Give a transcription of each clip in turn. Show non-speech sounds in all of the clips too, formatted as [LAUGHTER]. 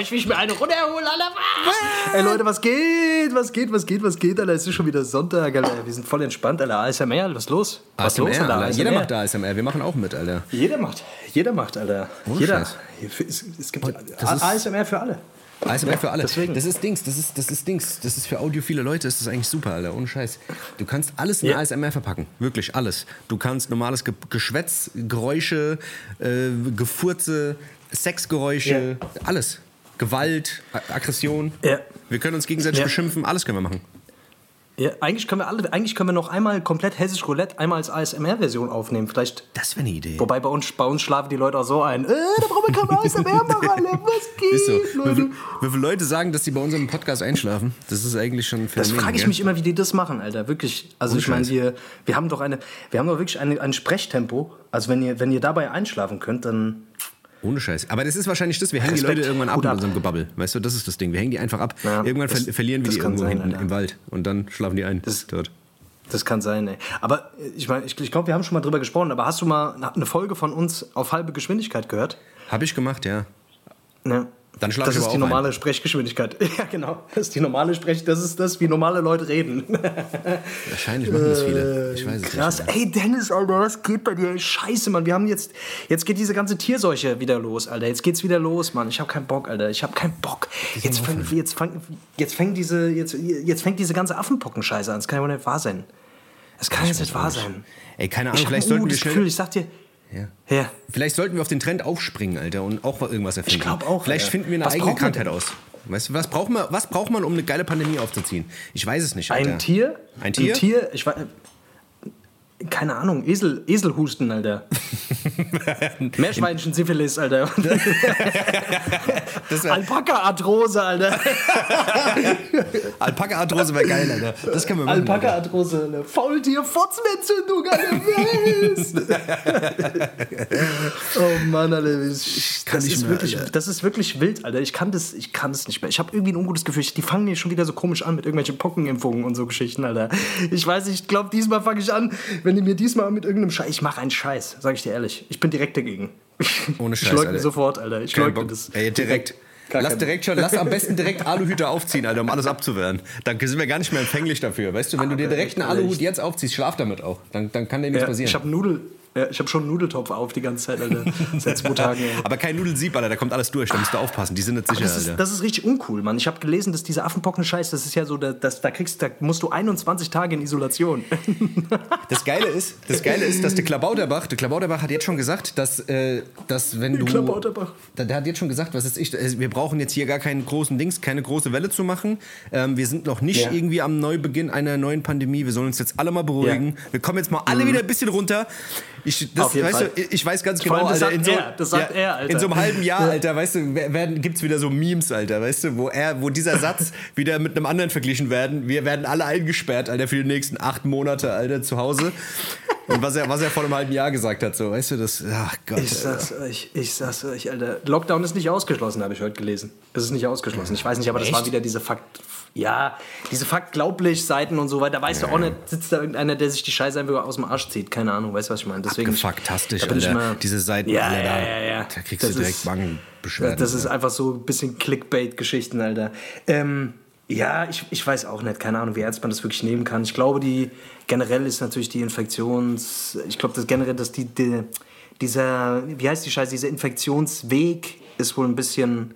Ist Geräusch, wie ich mir eine runterhole, Alter. Ey Leute, was geht? Was geht? Was geht? Was geht, Alter? Es ist schon wieder Sonntag, Alter. Wir sind voll entspannt, Alter. ASMR, was ist los? Was ist los, ASMR, Alter? Alter. Jeder macht ASMR. Wir machen auch mit, Alter. Jeder macht. Jeder macht, Alter. Ohne Jeder. Scheiß. Es, es gibt das ist- ASMR für alle. ASMR für alle. deswegen. Das ist Dings, das ist, das ist Dings. Das ist für audiophile Leute, ist das eigentlich super, Alter. Ohne Scheiß. Du kannst alles in Ja. ASMR verpacken. Wirklich alles. Du kannst normales Ge Geschwätz, Geräusche, äh, Gefurze, Sexgeräusche, alles. Gewalt, Aggression. Ja. Wir können uns gegenseitig Ja. beschimpfen, alles können wir machen. Ja, eigentlich können wir alle, eigentlich können wir noch einmal komplett hessisch Roulette einmal als ASMR-Version aufnehmen. Vielleicht. Das wäre eine Idee. Wobei bei uns, bei uns schlafen die Leute auch so ein. Äh, da brauchen wir kein ASMR machen, Alter. Was geht, so. Leute? wie viele Leute sagen, dass sie bei unserem Podcast einschlafen? Das ist eigentlich schon ein Das Phänomen. frage ich gell? mich immer, wie die das machen, Alter. Wirklich. Also Ohne ich meine, wir, wir haben doch eine, wir haben doch wirklich eine, ein Sprechtempo. Also wenn ihr, wenn ihr dabei einschlafen könnt, dann. Ohne Scheiß. Aber das ist wahrscheinlich das, wir hängen die Respekt. Leute irgendwann ab Hut mit unserem Gebabbel. Weißt du, das ist das Ding. Wir hängen die einfach ab. Ja, irgendwann das- ver verlieren wir die irgendwo sein, hinten Alter. im Wald. Und dann schlafen die ein. Das- dort. Das kann sein, ey. Aber äh, ich meine, ich, ich glaube, wir haben schon mal drüber gesprochen. Aber hast du mal eine Folge von uns auf halbe Geschwindigkeit gehört? Habe ich gemacht, ja. Ne? Dann schlaf Das ich ist aber die auch normale Sprechgeschwindigkeit. [LAUGHS] Ja, genau. Das ist die normale Sprech. Das ist das, wie normale Leute reden. [LAUGHS] Wahrscheinlich machen das viele. Ich weiß es Krass. nicht. Ey, Dennis, Alter, was geht bei dir? Scheiße, Mann. Wir haben jetzt. Jetzt geht diese ganze Tierseuche wieder los, Alter. Jetzt geht's wieder los, Mann. Ich habe keinen Bock, Alter. Ich habe keinen Bock. Jetzt, fang, jetzt, fang, jetzt fängt diese. Jetzt, jetzt fängt diese ganze Affenpocken-Scheiße an. Das kann ja wohl nicht wahr sein. Das kann jetzt nicht wahr sein. Ey, keine Ich Ahnung, habe vielleicht ein sollten wir schnell. Gefühl. Ich sag dir. Ja. Ja. Vielleicht sollten wir auf den Trend aufspringen, Alter, und auch irgendwas erfinden. glaub auch, Vielleicht Alter. finden wir eine Was eigene Krankheit aus. Weißt du, was braucht man, was braucht man, um eine geile Pandemie aufzuziehen? Ich weiß es nicht, Alter. Ein Tier? Ein Tier? Ein Tier? Ich weiß. Keine Ahnung, Esel, Eselhusten, Alter. [LAUGHS] Meerschweinchen Syphilis, Alter. Alpaka-Arthrose, Alter. [LAUGHS] Alpaka-Arthrose wäre geil, Alter. Das können wir machen. Alpaka-Arthrose, Alter. Faultier-Fotzenentzündung, Alter. [LAUGHS] oh Mann, Alter. Ich, kann das, nicht ist mehr, wirklich, Alter. das ist wirklich wild, Alter. Ich kann das, ich kann das nicht mehr. Ich habe irgendwie ein ungutes Gefühl. Die fangen mir schon wieder so komisch an mit irgendwelchen Pockenimpfungen und so Geschichten, Alter. Ich weiß, ich glaube, diesmal fange ich an, wenn die mir diesmal mit irgendeinem Scheiß. Ich mache einen Scheiß, sage ich dir ehrlich. Ich bin direkt dagegen. Ohne Ich Scheiß, leugne Alter. sofort, Alter. Ich Kein leugne das. Ey, direkt. Gar Lass direkt schon, lass am besten direkt [LAUGHS] Aluhüte aufziehen, Alter, um alles abzuwehren. Dann sind wir gar nicht mehr empfänglich dafür. Weißt du, wenn du dir direkt einen Aluhut jetzt aufziehst, schlaf damit auch. Dann, dann kann dir nichts Ja, passieren. ich habe Nudel, ja, ich habe schon einen Nudeltopf auf die ganze Zeit, Alter. Seit zwei Tagen. Ey. Aber kein Nudelsieb, Alter, da kommt alles durch. Da musst du aufpassen. Die sind nicht sicher, Das ist, Alter. das ist richtig uncool, Mann. Ich habe gelesen, dass diese Affenpocken-Scheiß, das ist ja so, da- das, da kriegst, da musst du 21 Tage in Isolation. [LAUGHS] Das Geile ist, das Geile ist, dass der Klabauterbach, der Klabauterbach hat jetzt schon gesagt, dass, äh, dass wenn du, Klabauterbach. Der, der hat jetzt schon gesagt, was ist ich, äh, wir brauchen jetzt hier gar keinen großen Dings, keine große Welle zu machen. Ähm, wir sind noch nicht Ja. irgendwie am Neubeginn einer neuen Pandemie. Wir sollen uns jetzt alle mal beruhigen. Wir kommen jetzt mal alle wieder ein bisschen runter. Ich, das, weißt Fall. du, ich weiß ganz genau, allem, das Alter, in sagt so, er, das sagt er, Alter. in so einem halben Jahr, Alter, weißt du, werden, gibt's wieder so Memes, Alter, weißt du, wo er, wo dieser Satz [LAUGHS] wieder mit einem anderen verglichen werden. Wir werden alle eingesperrt, Alter, für die nächsten acht Monate, Alter, zu Hause. Und was er, was er vor einem halben Jahr gesagt hat, so, weißt du, das, ach Gott. Ich sag's euch, ich sag's euch, Alter. Lockdown ist nicht ausgeschlossen, habe ich heute gelesen. Es ist nicht ausgeschlossen. Ich weiß nicht, aber das war wieder diese Fakt. Ja, diese Fakt-glaublich-Seiten und so weiter. Da weißt du auch nicht, sitzt da irgendeiner, der sich die Scheiße einfach aus dem Arsch zieht. Keine Ahnung, weißt du, was ich meine? Deswegen. Faktastisch, da bin ich Alter. mal- Diese Seiten, Ja, Alter, ja, da, ja, ja. da kriegst Das du direkt Magenbeschwerden. Das ist einfach so ein bisschen Clickbait-Geschichten, Alter. Ähm, ja, ich, ich weiß auch nicht, keine Ahnung, wie ernst man das wirklich nehmen kann. Ich glaube, die generell ist natürlich die Infektions... Ich glaube, das generell, dass die, die dieser, wie heißt die Scheiße, dieser Infektionsweg ist wohl ein bisschen...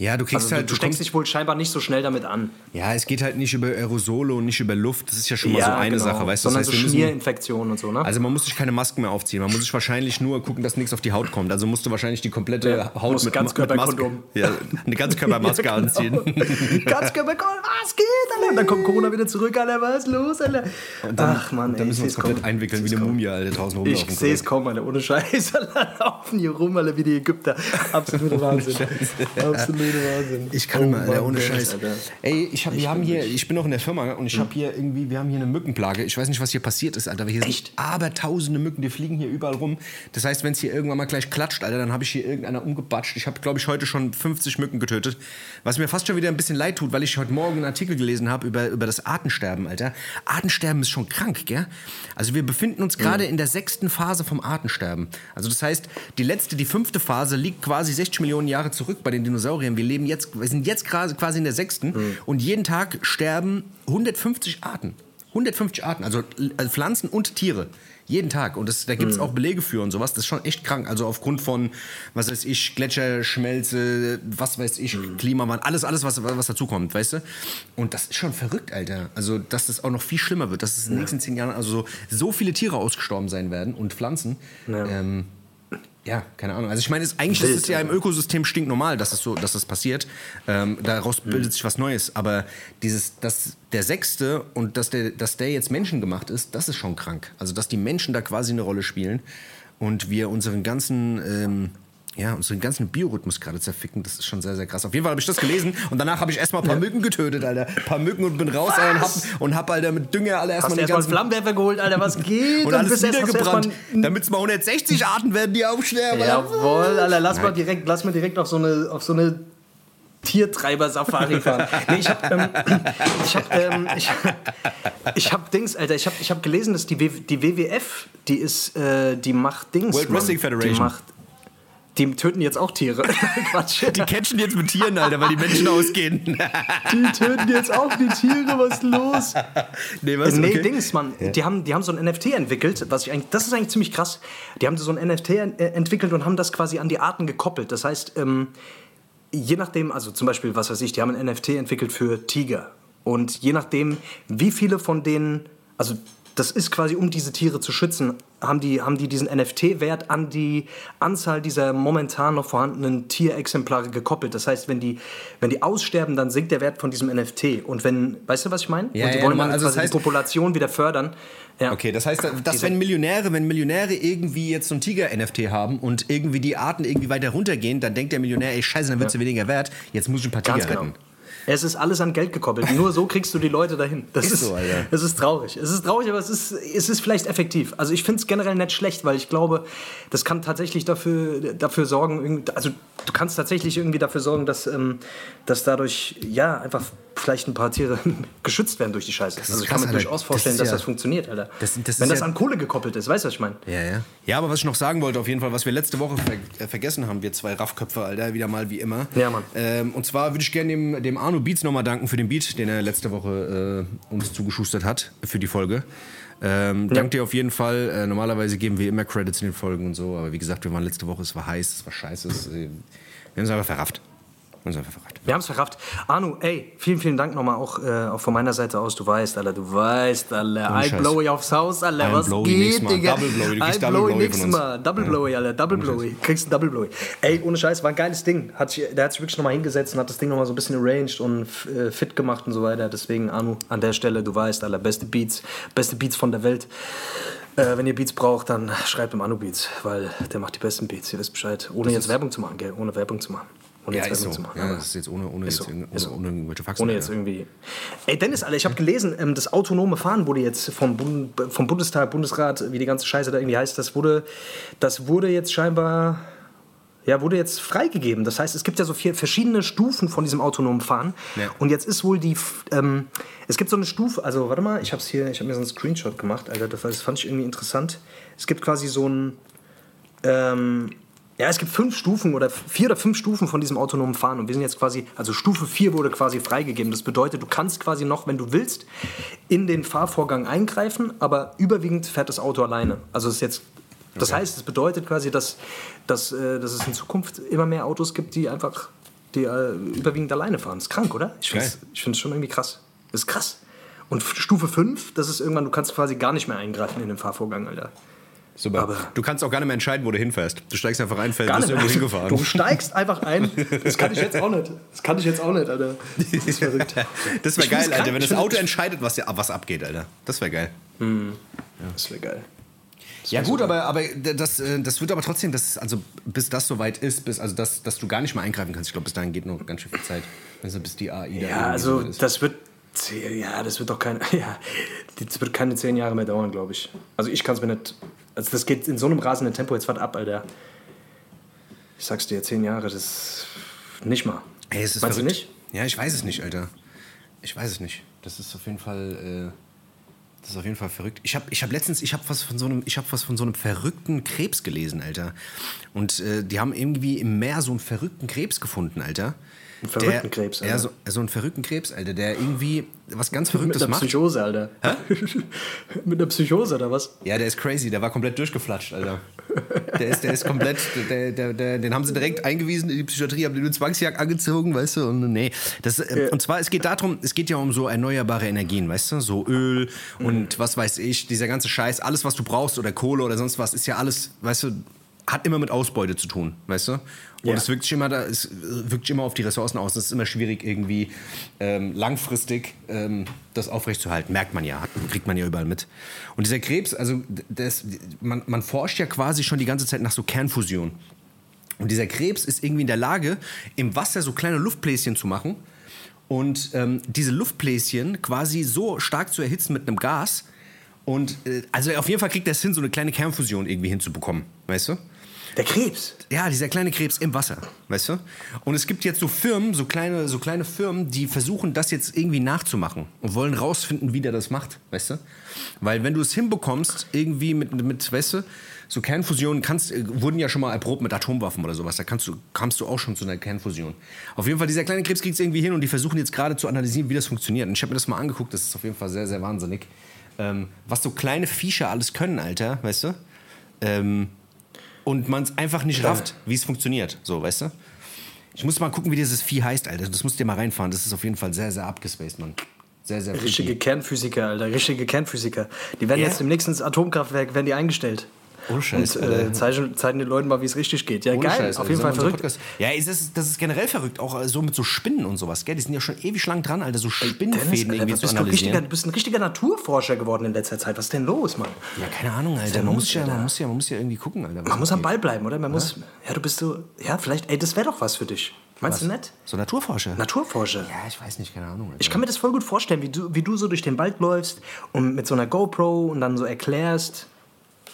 ja, du kriegst Also halt, du, du steckst dich wohl scheinbar nicht so schnell damit an. ja, es geht halt nicht über Aerosole und nicht über Luft. Das ist ja schon mal so eine Sache, weißt du. Das Sondern heißt, so Schmierinfektionen und so, ne? Also man muss sich keine Masken mehr aufziehen. Man muss sich wahrscheinlich nur gucken, dass nichts auf die Haut kommt. Also musst du wahrscheinlich die komplette Ja, Haut mit, Ganzkörperkondom. mit Maske, ja, eine Ganzkörpermaske [LAUGHS] Ja, genau. anziehen. [LAUGHS] Ganz was geht, Alter? Dann kommt Corona wieder zurück, Alter, was ist los, Alter? Ach, Mann, Dann ey, müssen wir uns komplett kommen. einwickeln wie eine. Mumie, Alter, draußen rumlaufen. Ich sehe es kommen, Alter, ohne Scheiß. [LAUGHS] Alter, laufen hier rum, Alter, wie die Ägypter. Absoluter Wahnsinn. Absolut. Wahnsinn. Ich kann Oh mal, Alter, ohne Scheiß. Alter. Ey, ich hab, wir haben hier, ich bin noch in der Firma und ich habe hier irgendwie, wir haben hier eine Mückenplage. Ich weiß nicht, was hier passiert ist, Alter. aber Hier Echt? sind aber tausende Mücken, die fliegen hier überall rum. Das heißt, wenn es hier irgendwann mal gleich klatscht, Alter, dann habe ich hier irgendeiner umgebatscht. Ich habe, glaube ich, heute schon 50 Mücken getötet. Was mir fast schon wieder ein bisschen leid tut, weil ich heute Morgen einen Artikel gelesen habe über, über das Artensterben, Alter. Artensterben ist schon krank, gell? Also wir befinden uns gerade in der sechsten Phase vom Artensterben. Also das heißt, die letzte, die fünfte Phase liegt quasi 60 Millionen Jahre zurück bei den Dinosauriern. Wir leben jetzt, wir sind jetzt quasi in der sechsten und jeden Tag sterben 150 Arten. 150 Arten, also äh, Pflanzen und Tiere. Jeden Tag. Und das, da gibt es auch Belege für und sowas. Das ist schon echt krank. Also aufgrund von, was weiß ich, Gletscherschmelze, was weiß ich, Klimawandel, alles, alles, was, was dazukommt, weißt du? Und das ist schon verrückt, Alter. Also, dass das auch noch viel schlimmer wird, dass es in den nächsten zehn Jahren also so, so viele Tiere ausgestorben sein werden und Pflanzen. Ja. Ähm, ja, keine Ahnung. Also ich meine, eigentlich Wild, ist es ja im. Ökosystem stinknormal, dass es so, dass das passiert. Ähm, daraus Mhm. bildet sich was Neues. Aber dieses, dass der Sechste und dass der, dass der jetzt menschengemacht ist, das ist schon krank. Also dass die Menschen da quasi eine Rolle spielen und wir unseren ganzen ähm, ja, unseren ganzen Biorhythmus gerade zerficken, das ist schon sehr, sehr krass. Auf jeden Fall habe ich das gelesen und danach habe ich erstmal ein paar Mücken getötet, Alter. Ein paar Mücken und bin raus Alter, und hab, und hab, Alter, mit Dünger alle erstmal du den erstmal einen ganzen Flammenwerfer geholt, Alter, was [LAUGHS] geht? und alles erst- hast du niedergebrannt, damit es mal 160 Arten werden, die aufsterben. Alter. Jawohl, Alter, lass mal direkt, lass mal direkt auf so eine, auf so eine Tiertreiber-Safari fahren. [LAUGHS] Nee, [CLEARS THROAT] ich hab, ähm, ich hab, ähm, ich, ich hab Dings, Alter, ich hab, ich hab gelesen, dass die, w, die WWF, die ist, äh, die macht Dings. World. Wrestling Federation. Die macht, die töten jetzt auch Tiere. [LAUGHS] Quatsch. Die catchen jetzt mit Tieren, Alter, weil die Menschen ausgehen. [LAUGHS] Die töten jetzt auch die Tiere, was ist los? nee, was? Nee, Okay. Dings, Mann. Die, haben, die haben so ein NFT entwickelt, was ich eigentlich, das ist eigentlich ziemlich krass. Die haben so ein NFT äh, entwickelt und haben das quasi an die Arten gekoppelt. Das heißt, ähm, je nachdem, also zum Beispiel, was weiß ich, die haben ein NFT entwickelt für Tiger. Und je nachdem, wie viele von denen, also das ist quasi, um diese Tiere zu schützen, haben die, haben die diesen NFT-Wert an die Anzahl dieser momentan noch vorhandenen Tierexemplare gekoppelt. Das heißt, wenn die, wenn die aussterben, dann sinkt der Wert von diesem NFT. Und wenn, weißt du, was ich meine? Ja, und die ja, wollen dann Also das quasi heißt- die Population wieder fördern. Ja. Okay, das heißt, dass wenn Millionäre, wenn Millionäre irgendwie jetzt so ein Tiger-NFT haben und irgendwie die Arten irgendwie weiter runtergehen, dann denkt der Millionär, ey, scheiße, dann wird sie weniger wert, jetzt muss ich ein paar Tiger Ganz genau. retten. Es ist alles an Geld gekoppelt. Nur so kriegst du die Leute dahin. Das Ist ist, so, Alter. Es ist traurig. Es ist traurig, aber es ist, es ist vielleicht effektiv. Also ich finde es generell nicht schlecht, weil ich glaube, das kann tatsächlich dafür, dafür sorgen, also du kannst tatsächlich irgendwie dafür sorgen, dass, ähm, dass dadurch ja einfach vielleicht ein paar Tiere [LAUGHS] geschützt werden durch die Scheiße. Also ich kann krass, mir Alter. durchaus Das vorstellen, ist dass ja- das funktioniert, Alter. Das- das Wenn das ja- an Kohle gekoppelt ist, weißt du, was ich meine? Ja, ja. Ja, aber was ich noch sagen wollte, auf jeden Fall, was wir letzte Woche ver äh, vergessen haben, wir zwei Raffköpfe, Alter, wieder mal wie immer. Ja, Mann. Ähm, und zwar würde ich gerne dem, dem Arno Beats nochmal danken für den Beat, den er letzte Woche äh, uns zugeschustert hat für die Folge. Ähm, Dank dir auf jeden Fall. Äh, normalerweise geben wir immer Credits in den Folgen und so, aber wie gesagt, wir waren letzte Woche, es war heiß, es war scheiße. Es, äh, wir haben es einfach verrafft. Wir haben es einfach verrafft. Wir haben es verrafft. Arno, ey, vielen, vielen Dank nochmal auch, äh, auch von meiner Seite aus. Du weißt, Alter, du weißt, Alter. I blow you aufs Haus, Alter. Was Blowy geht. Digga? Double Blowy. Du kriegst Double Blowy uns. Mal. Double Blowy, Alter. Double Blowy. Kriegst ein Double Blowy. Ey, ohne Scheiß, war ein geiles Ding. Hat sich, der hat sich wirklich nochmal hingesetzt und hat das Ding nochmal so ein bisschen arranged und äh, fit gemacht und so weiter. Deswegen, Arno, an der Stelle, du weißt, Alter, beste Beats, beste Beats von der Welt. Äh, wenn ihr Beats braucht, dann schreibt ihm Anu Beats, weil der macht die besten Beats, ihr wisst Bescheid. Ohne jetzt Werbung zu machen, gell? Ohne Werbung zu machen. Ohne Ja, ist so. zu machen. Ja, das ist jetzt ohne, ohne, jetzt, so, ohne, so. ohne irgendwelche Faxen. ohne jetzt irgendwie. Ey, Dennis, Alter, ich habe gelesen, ähm, das autonome Fahren wurde jetzt vom, Bund, vom Bundestag, Bundesrat, wie die ganze Scheiße da irgendwie heißt, das wurde, das wurde jetzt scheinbar. Ja, wurde jetzt freigegeben. Das heißt, es gibt ja so vier verschiedene Stufen von diesem autonomen Fahren. Ja. Und jetzt ist wohl die. Ähm, es gibt so eine Stufe, also warte mal, ich habe hier, ich habe mir so einen Screenshot gemacht, Alter, das, das fand ich irgendwie interessant. Es gibt quasi so ein. Ähm, ja, es gibt fünf Stufen oder vier oder fünf Stufen von diesem autonomen Fahren. Und wir sind jetzt quasi, also Stufe 4 wurde quasi freigegeben. Das bedeutet, du kannst quasi noch, wenn du willst, in den Fahrvorgang eingreifen, aber überwiegend fährt das Auto alleine. Also es ist jetzt. Das heißt, es bedeutet quasi, dass, dass, äh, dass es in Zukunft immer mehr Autos gibt, die einfach die, äh, überwiegend alleine fahren. Das ist krank, oder? Ich finde es schon irgendwie krass. Ist krass. Und Stufe 5, das ist irgendwann, du kannst quasi gar nicht mehr eingreifen in den Fahrvorgang, Alter. Super. Aber- du kannst auch gar nicht mehr entscheiden, wo du hinfährst. Du steigst einfach ein, Gar bist irgendwo mehr. hingefahren. Du steigst einfach ein. Das kann ich jetzt auch nicht. Das kann ich jetzt auch nicht, Alter. Das ist verrückt. Das wäre geil. Alter, wenn das Auto entscheidet, was, ja- was abgeht, Alter. Das wäre geil. Das wäre geil. Ja gut, aber, aber das, äh, das wird aber trotzdem, das, also bis das soweit ist, bis, also dass, dass du gar nicht mal eingreifen kannst. Ich glaube, bis dahin geht noch ganz schön viel Zeit. Also bis die AI da Ja, irgendwie also ist. das wird. Ja, das wird doch keine. [LAUGHS] Ja, das wird keine zehn Jahre mehr dauern, glaube ich. Also ich kann es mir nicht. Also das geht in so einem rasenden Tempo jetzt wart ab, Alter. Ich sag's dir, zehn Jahre, das nicht mal. Ey, es ist Meinst du nicht? Ja, ich weiß es nicht, Alter. Ich weiß es nicht. Das ist auf jeden Fall, äh, das ist auf jeden Fall verrückt. Ich habe ich hab letztens, ich habe was von so einem, ich habe was von so einem verrückten Krebs gelesen, Alter. Und äh, die haben irgendwie im Meer so einen verrückten Krebs gefunden, Alter. Einen verrückten Krebs, Ja, Alter. so, so einen verrückten Krebs, Alter, der irgendwie was ganz Mit Verrücktes einer macht. Psychose, Alter. [LAUGHS] Mit einer Psychose oder was? Ja, der ist crazy, der war komplett durchgeflatscht, Alter. Der ist, der ist komplett, der, der, der, den haben sie direkt eingewiesen in die Psychiatrie, haben den eine Zwangsjagd angezogen, weißt du, und nee. Das, äh, Und zwar, es geht darum, es geht ja um so erneuerbare Energien, weißt du, so Öl und was weiß ich, dieser ganze Scheiß, alles, was du brauchst oder Kohle oder sonst was, ist ja alles, weißt du, hat immer mit Ausbeute zu tun, weißt du? Und Ja. es wirkt sich immer, es wirkt sich immer auf die Ressourcen aus. Es ist immer schwierig, irgendwie ähm, langfristig ähm, das aufrechtzuerhalten. Merkt man ja, kriegt man ja überall mit. Und dieser Krebs, also das, man, man forscht ja quasi schon die ganze Zeit nach so Kernfusion. Und dieser Krebs ist irgendwie in der Lage, im Wasser so kleine Luftbläschen zu machen und ähm, diese Luftbläschen quasi so stark zu erhitzen mit einem Gas. Und äh, also auf jeden Fall kriegt er es hin, so eine kleine Kernfusion irgendwie hinzubekommen, weißt du? Der Krebs. Ja, dieser kleine Krebs im Wasser, weißt du? Und es gibt jetzt so Firmen, so kleine, so kleine Firmen, die versuchen, das jetzt irgendwie nachzumachen und wollen rausfinden, wie der das macht, weißt du? Weil wenn du es hinbekommst, irgendwie mit, mit weißt du, so Kernfusionen kannst, äh, wurden ja schon mal erprobt mit Atomwaffen oder sowas, da kannst du, kamst du auch schon zu einer Kernfusion. Auf jeden Fall, dieser kleine Krebs kriegt es irgendwie hin und die versuchen jetzt gerade zu analysieren, wie das funktioniert. Und ich habe mir das mal angeguckt, das ist auf jeden Fall sehr, sehr wahnsinnig. Ähm, was so kleine Viecher alles können, Alter, weißt du? Ähm, und man es einfach nicht rafft, wie es funktioniert. So, weißt du? Ich muss mal gucken, wie dieses Vieh heißt, Alter. Das musst du dir mal reinfahren. Das ist auf jeden Fall sehr, sehr abgespaced, Mann. Sehr, sehr Richtige. Kernphysiker, Alter. Richtige Kernphysiker. Die werden Ja? jetzt demnächst ins Atomkraftwerk werden die eingestellt. Ohne Scheiß, Und äh, zeigen, zeigen den Leuten mal, wie es richtig geht. Ja, Ohne geil. Scheiß, auf jeden Fall verrückt. Podcast- Ja, ist, das ist generell verrückt. Auch äh, so mit so Spinnen und sowas, gell? Die sind ja schon ewig lang dran, Alter. So Spinnenfäden Dennis, irgendwie was zu bist du, analysieren. du bist ein richtiger Naturforscher geworden in letzter Zeit. Was ist denn los, Mann? Ja, keine Ahnung, Alter. Man muss, ja, man, muss ja, man muss ja irgendwie gucken, Alter. was Man muss am. Ball bleiben, oder? Man muss. Ja, du bist so. Ja, vielleicht. Ey, das wäre doch was für dich. Meinst du nicht? So Naturforscher. Naturforscher. ja, ich weiß nicht, keine Ahnung. Alter. Ich kann mir das voll gut vorstellen, wie du, wie du so durch den Wald läufst und mit so einer GoPro und dann so erklärst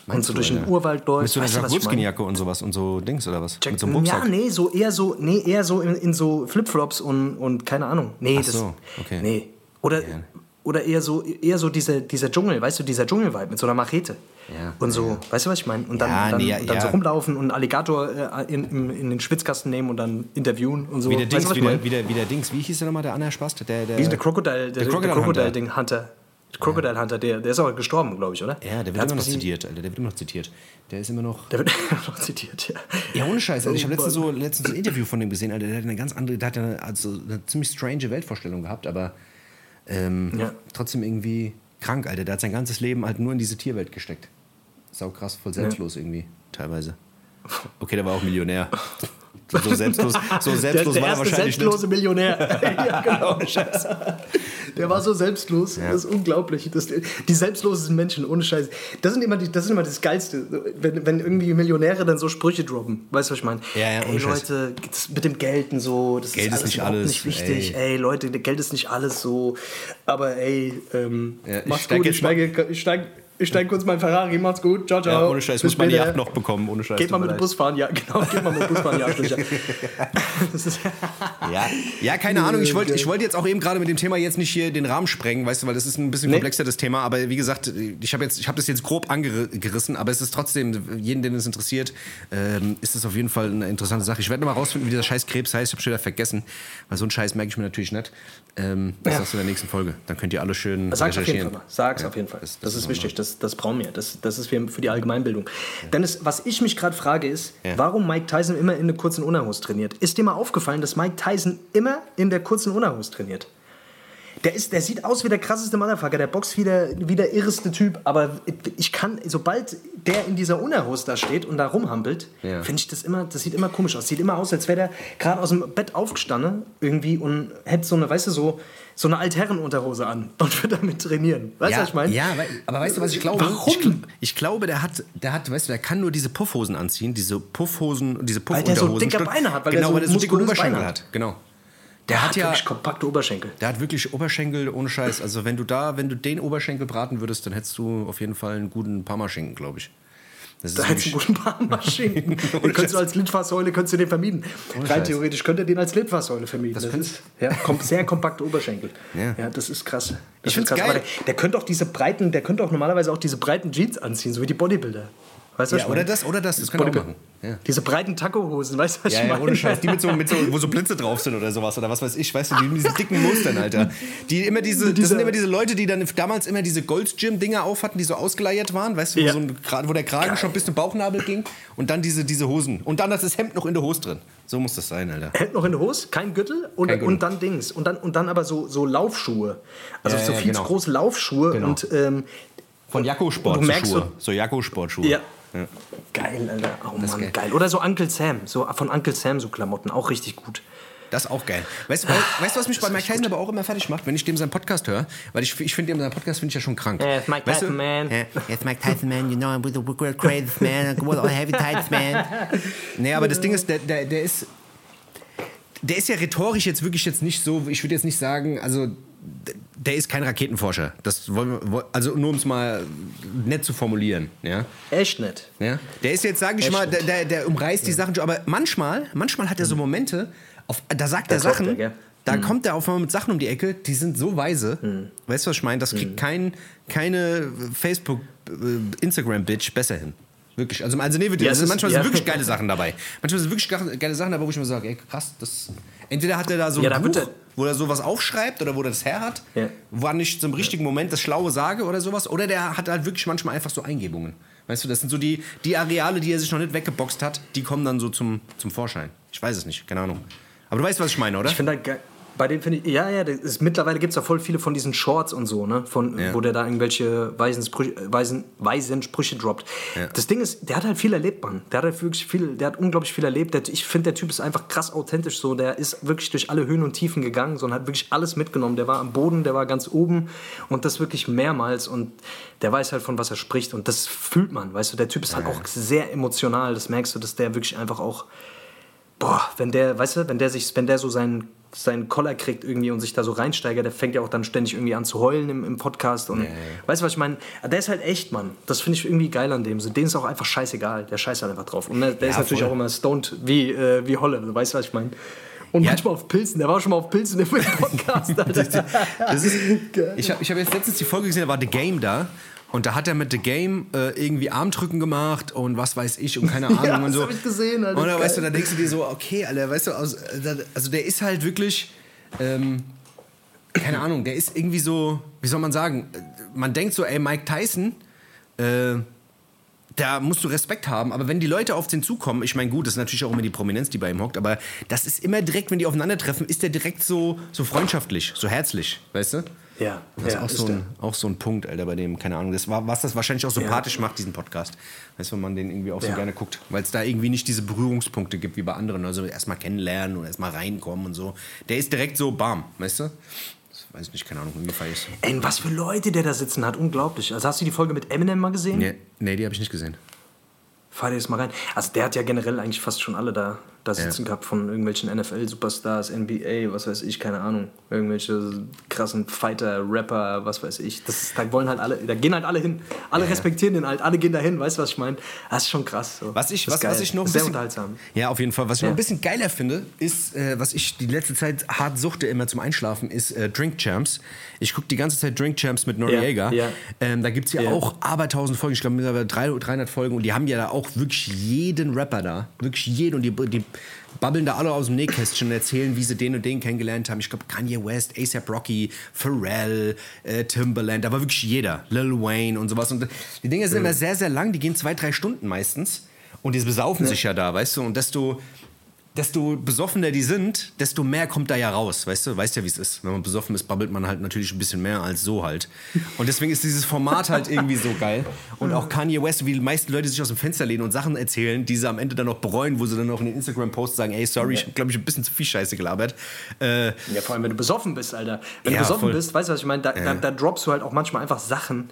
so du, durch den? Urwald Mit so einer Weißt du, meine? Wolfskin-Jacke und sowas und so Dings oder was? Jack- Mit so einem ja, nee, so eher so, nee, eher so in, in so Flipflops und, und keine Ahnung. Nee, Ach das, so, okay. nee. Oder, Ja. oder eher so, eher so diese, dieser Dschungel, weißt du, dieser Dschungelvibe mit so einer Machete. Ja, Und so, weißt du, was ich meine? Und dann, Ja, dann, nee, und dann ja. so rumlaufen und einen Alligator äh, in, in, in den Schwitzkasten nehmen und dann interviewen und so. Wie der weißt Dings, du, was wie der, wie, der, wie der Dings, wie hieß der nochmal, der Anna Spast? Der, der, Wie der Crocodile, der, der Crocodile Crocodile Hunter. Ding Hunter. Crocodile Hunter, der, der ist auch gestorben, glaube ich, oder? Ja, der wird hat's immer noch zitiert, Alter. Der wird immer noch zitiert. Der ist immer noch. Der wird [LAUGHS] noch zitiert, ja. Ja, ohne Scheiß. Alter. Ich habe letztens so, letztens ein Interview von dem gesehen, Alter. Der hat eine ganz andere, der hat eine, also eine ziemlich strange Weltvorstellung gehabt, aber ähm, Ja. trotzdem irgendwie krank, Alter. Der hat sein ganzes Leben halt nur in diese Tierwelt gesteckt. Sau krass, voll selbstlos irgendwie, teilweise. Okay, der war auch Millionär. [LAUGHS] So [LAUGHS] selbstlos, so selbstlos der, der war er wahrscheinlich selbstlose nicht. Millionär. [LAUGHS] ja, genau. Der war so selbstlos. Das ist unglaublich. Das, die selbstlosesten Menschen, ohne Scheiß. Das, sind immer die, das ist immer das Geilste. Wenn, wenn irgendwie Millionäre dann so Sprüche droppen. Weißt du, was ich meine? Ja, ja, ey. Leute, mit dem Geld und so, das Geld ist ist alles nicht alles, nicht wichtig. ey. Ey. Leute, Geld ist nicht alles so. Aber ey, ähm, Ja, ich mach's steig gut. Ich steige, ich steige, ich steige kurz mein Ferrari. Macht's gut. Ciao, ciao. Ja, ohne Scheiß, Bis muss man die später. Yacht noch bekommen, ohne Scheiß. Geht mal mit dem. Bus fahren, ja, genau. Geht mal mit dem Bus fahren, ja. [LAUGHS] Das Ja, ja keine Ahnung. Ich wollte ich wollte jetzt auch eben gerade mit dem Thema jetzt nicht hier den Rahmen sprengen, weißt du, weil das ist ein bisschen Nee. komplexer, das Thema. Aber wie gesagt, ich habe habe das jetzt grob angerissen, aber es ist trotzdem, jeden, den es interessiert, ähm, ist es auf jeden Fall eine interessante Sache. Ich werde noch mal rausfinden, wie dieser scheiß Krebs heißt. Ich habe schon wieder vergessen, weil so einen Scheiß merke ich mir natürlich nicht. Ähm, das Ja. sagst du in der nächsten Folge. Dann könnt ihr alle schön Sag's auf jeden Fall. Sag's Ja, auf jeden Fall. das- Das, das ist ist wichtig. Das, das brauchen wir. Das, das ist für, für die Allgemeinbildung. Dennis, was ich mich gerade frage, ist, Ja. warum Mike Tyson immer in der kurzen Unterhose trainiert. Ist dir mal aufgefallen, dass Mike Tyson immer in der kurzen Unterhose trainiert? Der, ist, der sieht aus wie der krasseste Motherfucker, der boxt wie der, wie der irreste Typ, aber ich kann, sobald der in dieser Unterhose da steht und da rumhampelt, Ja. finde ich das immer, das sieht immer komisch aus. Sieht immer aus, als wäre der gerade aus dem Bett aufgestanden irgendwie und hätte so eine, weißt du, so, so eine Altherrenunterhose an und würde damit trainieren. Weißt du, ja, was ich meine? Ja, aber weißt du, was ich glaube? Warum? Ich, ich glaube, der hat, der hat, weißt du, der kann nur diese Puffhosen anziehen, diese Puffhosen, diese Weil der so Puffunterhosen. dicke Beine hat, weil der genau, so weil der so dicke Oberschenkel hat. hat. Genau. Der hat ja, wirklich kompakte Oberschenkel. der hat wirklich Oberschenkel ohne Scheiß. Also wenn du da, wenn du den Oberschenkel braten würdest, dann hättest du auf jeden Fall einen guten Parmaschinken, glaube ich. Das ist Da hättest du einen guten Bahnmaschinen. [LAUGHS] den könntest du als Litfaßsäule könntest du den vermieden. Rein Scheiß. theoretisch könnte er den als Litfaßsäule vermieden. Das, könnte- ist ja, kom sehr kompakte Oberschenkel. Ja. Ja, das ist krass. Das Ich krass. geil. Der, der könnte auch diese breiten, der könnte auch normalerweise auch diese breiten Jeans anziehen, so wie die Bodybuilder. Weißt du, Ja, oder das, oder das, das kann auch Bodybuilder. machen. Ja. Diese breiten Taco-Hosen, weißt du, was Ja, ich ja, meine? ohne Scheiß. Die mit so, mit so, wo so Blitze drauf sind oder sowas oder was weiß ich, weißt du, die mit diesen dicken Mustern, Alter. Die immer [LAUGHS] diese, das sind immer diese Leute, die dann damals immer diese Gold's Gym-Dinger auf hatten, die so ausgeleiert waren, weißt du, wo, Ja. so ein, wo der Kragen schon bis zum Bauchnabel ging und dann diese, diese Hosen. Und dann das Hemd noch in der Hose drin. So muss das sein, Alter. Hält noch in der Hose, kein Gürtel und, Kein und dann Dings. Und dann, und dann aber so, so Laufschuhe. Also Ja, so ja, viel genau. zu große Laufschuhe Genau. und ähm, Von Jakko Sport Und du merkst Schuhe. So Jakko Sportschuhe. Ja. Geil, Alter. Oh Mann, geil. geil. Oder so Uncle Sam. So von Uncle Sam so Klamotten. Auch richtig gut. Das ist auch geil. Weißt du, weißt was mich bei Mike Tyson aber auch immer fertig macht, wenn ich dem seinen Podcast höre? Weil ich, ich finde, seinen Podcast finde ich ja schon krank. Yeah, it's Mike weißt du, Tyson, man. Ja. Yes, Mike Tyson, man, you know, I'm with the world crazy, man. I'm with all heavy tights, man. Nee, aber das Ding ist, der, der, der ist. Der ist ja rhetorisch jetzt wirklich jetzt nicht so, ich würde jetzt nicht sagen, also der ist kein Raketenforscher. Das wollen wir, also nur um es mal nett zu formulieren, ja. Echt nicht. ja? Der ist jetzt, sage ich Echt mal, der, der, der umreißt die Sachen schon, aber manchmal, manchmal hat er so Momente, auf, da sagt er Da Sachen, er, da kommt er auf einmal mit Sachen um die Ecke, die sind so weise. Weißt du, was ich meine? Das kriegt kein, keine Facebook, äh, Instagram-Bitch besser hin. Wirklich. Also, also nee, Ja, also ist- manchmal ja. sind wirklich geile Sachen dabei. Manchmal sind wirklich ge- geile Sachen dabei, wo ich mir sage, ey, krass, das. Entweder hat er da so ein Ja, da wird Buch, wo er sowas aufschreibt oder wo er das her hat, Ja. wann ich zum richtigen Moment das Schlaue sage oder sowas. Oder der hat halt wirklich manchmal einfach so Eingebungen. Weißt du, das sind so die, die Areale, die er sich noch nicht weggeboxt hat, die kommen dann so zum, zum Vorschein. Ich weiß es nicht, keine Ahnung. Aber du weißt, was ich meine, oder? Ich finde halt geil. Bei dem finde ich, ja, ja, ist, mittlerweile gibt es ja voll viele von diesen Shorts und so, ne? Von, Ja. Wo der da irgendwelche weisen, Sprüche, weisen, weisen Sprüche droppt. Ja. Das Ding ist, der hat halt viel erlebt, Mann. Der hat halt wirklich viel, der hat unglaublich viel erlebt. Der, ich finde, der Typ ist einfach krass authentisch so. Der ist wirklich durch alle Höhen und Tiefen gegangen, so, und hat wirklich alles mitgenommen. Der war am Boden, der war ganz oben und das wirklich mehrmals und der weiß halt, von was er spricht und das fühlt man, weißt du. Der Typ ist halt auch sehr emotional, das merkst du, dass der wirklich einfach auch boah, wenn der, weißt du, wenn der sich, wenn der so seinen, seinen Koller kriegt irgendwie und sich da so reinsteigert, der fängt ja auch dann ständig irgendwie an zu heulen im, im Podcast und weißt du, was ich meine? Der ist halt echt, Mann. Das finde ich irgendwie geil an dem. So, dem ist auch einfach scheißegal. Der scheißt halt einfach drauf. Und der, der ist natürlich voll. auch immer stoned wie, äh, wie Holle. Weißt du, was ich meine? Und Ja. manchmal auf Pilzen. Der war schon mal auf Pilzen im [LAUGHS] Podcast, Alter. Das ist, [LAUGHS] ich habe ich hab jetzt letztens die Folge gesehen, da war The Game da. Und da hat er mit The Game äh, irgendwie Armdrücken gemacht und was weiß ich und keine [LAUGHS] Ahnung Ja, und das so. hab ich gesehen, Alter. Und da, weißt du, da denkst du dir so, okay, Alter, weißt du, also der ist halt wirklich, ähm, keine Ahnung, der ist irgendwie so, wie soll man sagen, man denkt so, ey, Mike Tyson, äh, da musst du Respekt haben. Aber wenn die Leute auf den zukommen, ich meine, gut, das ist natürlich auch immer die Prominenz, die bei ihm hockt, aber das ist immer direkt, wenn die aufeinandertreffen, ist der direkt so, so freundschaftlich, so herzlich, weißt du? Ja, Das ist, ja, auch, ist so ein, auch so ein Punkt, Alter, bei dem, keine Ahnung, das war, was das wahrscheinlich auch sympathisch macht, diesen Podcast. Weißt du, wenn man den irgendwie auch so Ja. gerne guckt. Weil es da irgendwie nicht diese Berührungspunkte gibt wie bei anderen. Also erstmal kennenlernen oder erstmal reinkommen und so. Der ist direkt so bam, weißt du? Das weiß ich nicht, keine Ahnung, feier ich Ey, was für Leute der da sitzen hat. Unglaublich. Also hast du die Folge mit Eminem mal gesehen? nee, nee, die habe ich nicht gesehen. Fahr dir das mal rein. Also der hat ja generell eigentlich fast schon alle da, da sitzen Ja. gehabt von irgendwelchen NFL-Superstars, NBA, was weiß ich, keine Ahnung. Irgendwelche krassen Fighter, Rapper, was weiß ich. Das, da wollen halt alle, da gehen halt alle hin. Alle respektieren den halt, alle gehen dahin, weißt du, was ich meine? Das ist schon krass. So. Was ich, was, was ich noch ein Sehr bisschen, unterhaltsam. Ja, auf jeden Fall. Was ich noch Ja. ein bisschen geiler finde, ist, äh, was ich die letzte Zeit hart suchte immer zum Einschlafen, ist äh, Drink Champs. Ich gucke die ganze Zeit Drink Champs mit Noriega. Ja, ja. Ähm, da gibt es ja, Ja. auch abertausend Folgen, ich glaube mittlerweile 300 300 Folgen und die haben ja da auch wirklich jeden Rapper da. Wirklich jeden und die, die babbeln da alle aus dem Nähkästchen und erzählen, wie sie den und den kennengelernt haben. Ich glaube Kanye West, ASAP Rocky, Pharrell, äh, Timbaland, da war wirklich jeder. Lil Wayne und sowas. Und die Dinge sind immer sehr, sehr lang, die gehen zwei, drei Stunden meistens. Und die besaufen sich ja da, weißt du? Und desto, desto besoffener die sind, desto mehr kommt da ja raus, weißt du? Weißt ja, wie es ist. Wenn man besoffen ist, babbelt man halt natürlich ein bisschen mehr als so halt. Und deswegen ist dieses Format halt irgendwie so geil. Und auch Kanye West, wie die meisten Leute sich aus dem Fenster lehnen und Sachen erzählen, die sie am Ende dann noch bereuen, wo sie dann noch in den Instagram-Posts sagen, ey, sorry, ich glaube ich ein bisschen zu viel Scheiße gelabert. Äh, Ja, vor allem, wenn du besoffen bist, Alter. Wenn Ja, du besoffen voll. bist, weißt du, was ich meine? Da, da, Ja. da droppst du halt auch manchmal einfach Sachen,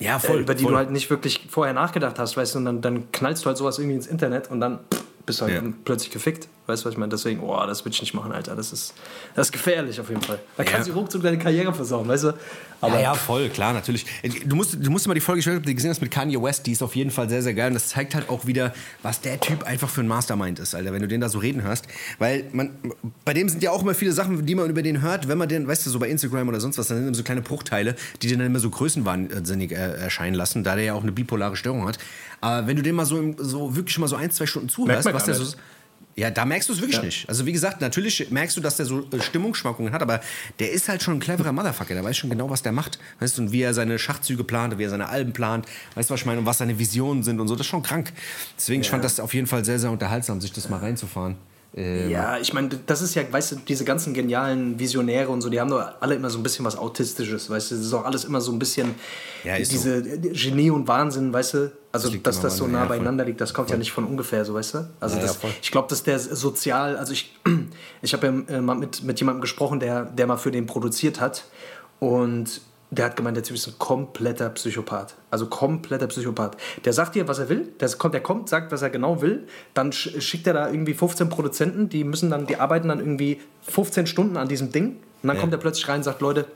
ja, äh, über die du halt nicht wirklich vorher nachgedacht hast, weißt du, und dann, dann knallst du halt sowas irgendwie ins Internet und dann pff, bist halt Ja. plötzlich gefickt. Weißt du, was ich meine? Deswegen, oh, das würde ich nicht machen, Alter. Das ist, das ist gefährlich auf jeden Fall. Da kannst Ja. du ruckzuck deine Karriere versauen, weißt du? Aber ja, ja, voll, klar, natürlich. Du musst, du musst mal die Folge, ich weiß nicht, gesehen hast mit Kanye West, die ist auf jeden Fall sehr, sehr geil. Und das zeigt halt auch wieder, was der Typ einfach für ein Mastermind ist, Alter, wenn du den da so reden hörst. Weil man, bei dem sind ja auch immer viele Sachen, die man über den hört, wenn man den, weißt du, so bei Instagram oder sonst was, dann sind immer so kleine Bruchteile, die den dann immer so größenwahnsinnig äh, erscheinen lassen, da der ja auch eine bipolare Störung hat. Aber wenn du den mal so, so wirklich mal so ein, zwei Stunden zuhörst, was der so. nicht. Ja, da merkst du es wirklich Ja. nicht. Also wie gesagt, natürlich merkst du, dass der so äh, Stimmungsschwankungen hat, aber der ist halt schon ein cleverer Motherfucker. Der weiß schon genau, was der macht. Weißt du, und wie er seine Schachzüge plant, wie er seine Alben plant. Weißt du, was ich meine? Und was seine Visionen sind und so. Das ist schon krank. Deswegen, ich fand das auf jeden Fall sehr, sehr unterhaltsam, sich das mal reinzufahren. Ähm, Ja, ich meine, das ist ja, weißt du, diese ganzen genialen Visionäre und so, die haben doch alle immer so ein bisschen was Autistisches, weißt du, das ist auch alles immer so ein bisschen Ja, diese Genie und Wahnsinn, weißt du, also liegt dass das so nah ja, voll. beieinander liegt, das kommt ja nicht von ungefähr, so weißt du, also Ja, das, voll. ich glaube, dass der sozial, also ich, [CLEARS THROAT] ich habe ja äh, mal mit, mit jemandem gesprochen, der, der mal für den produziert hat und der hat gemeint, der Typ ist ein kompletter Psychopath. Also kompletter Psychopath. Der sagt dir, was er will. Der kommt, der kommt sagt, was er genau will. Dann sch- schickt er da irgendwie 15 Produzenten, die müssen dann, die arbeiten dann irgendwie 15 Stunden an diesem Ding. Und dann Ja. kommt er plötzlich rein und sagt, Leute,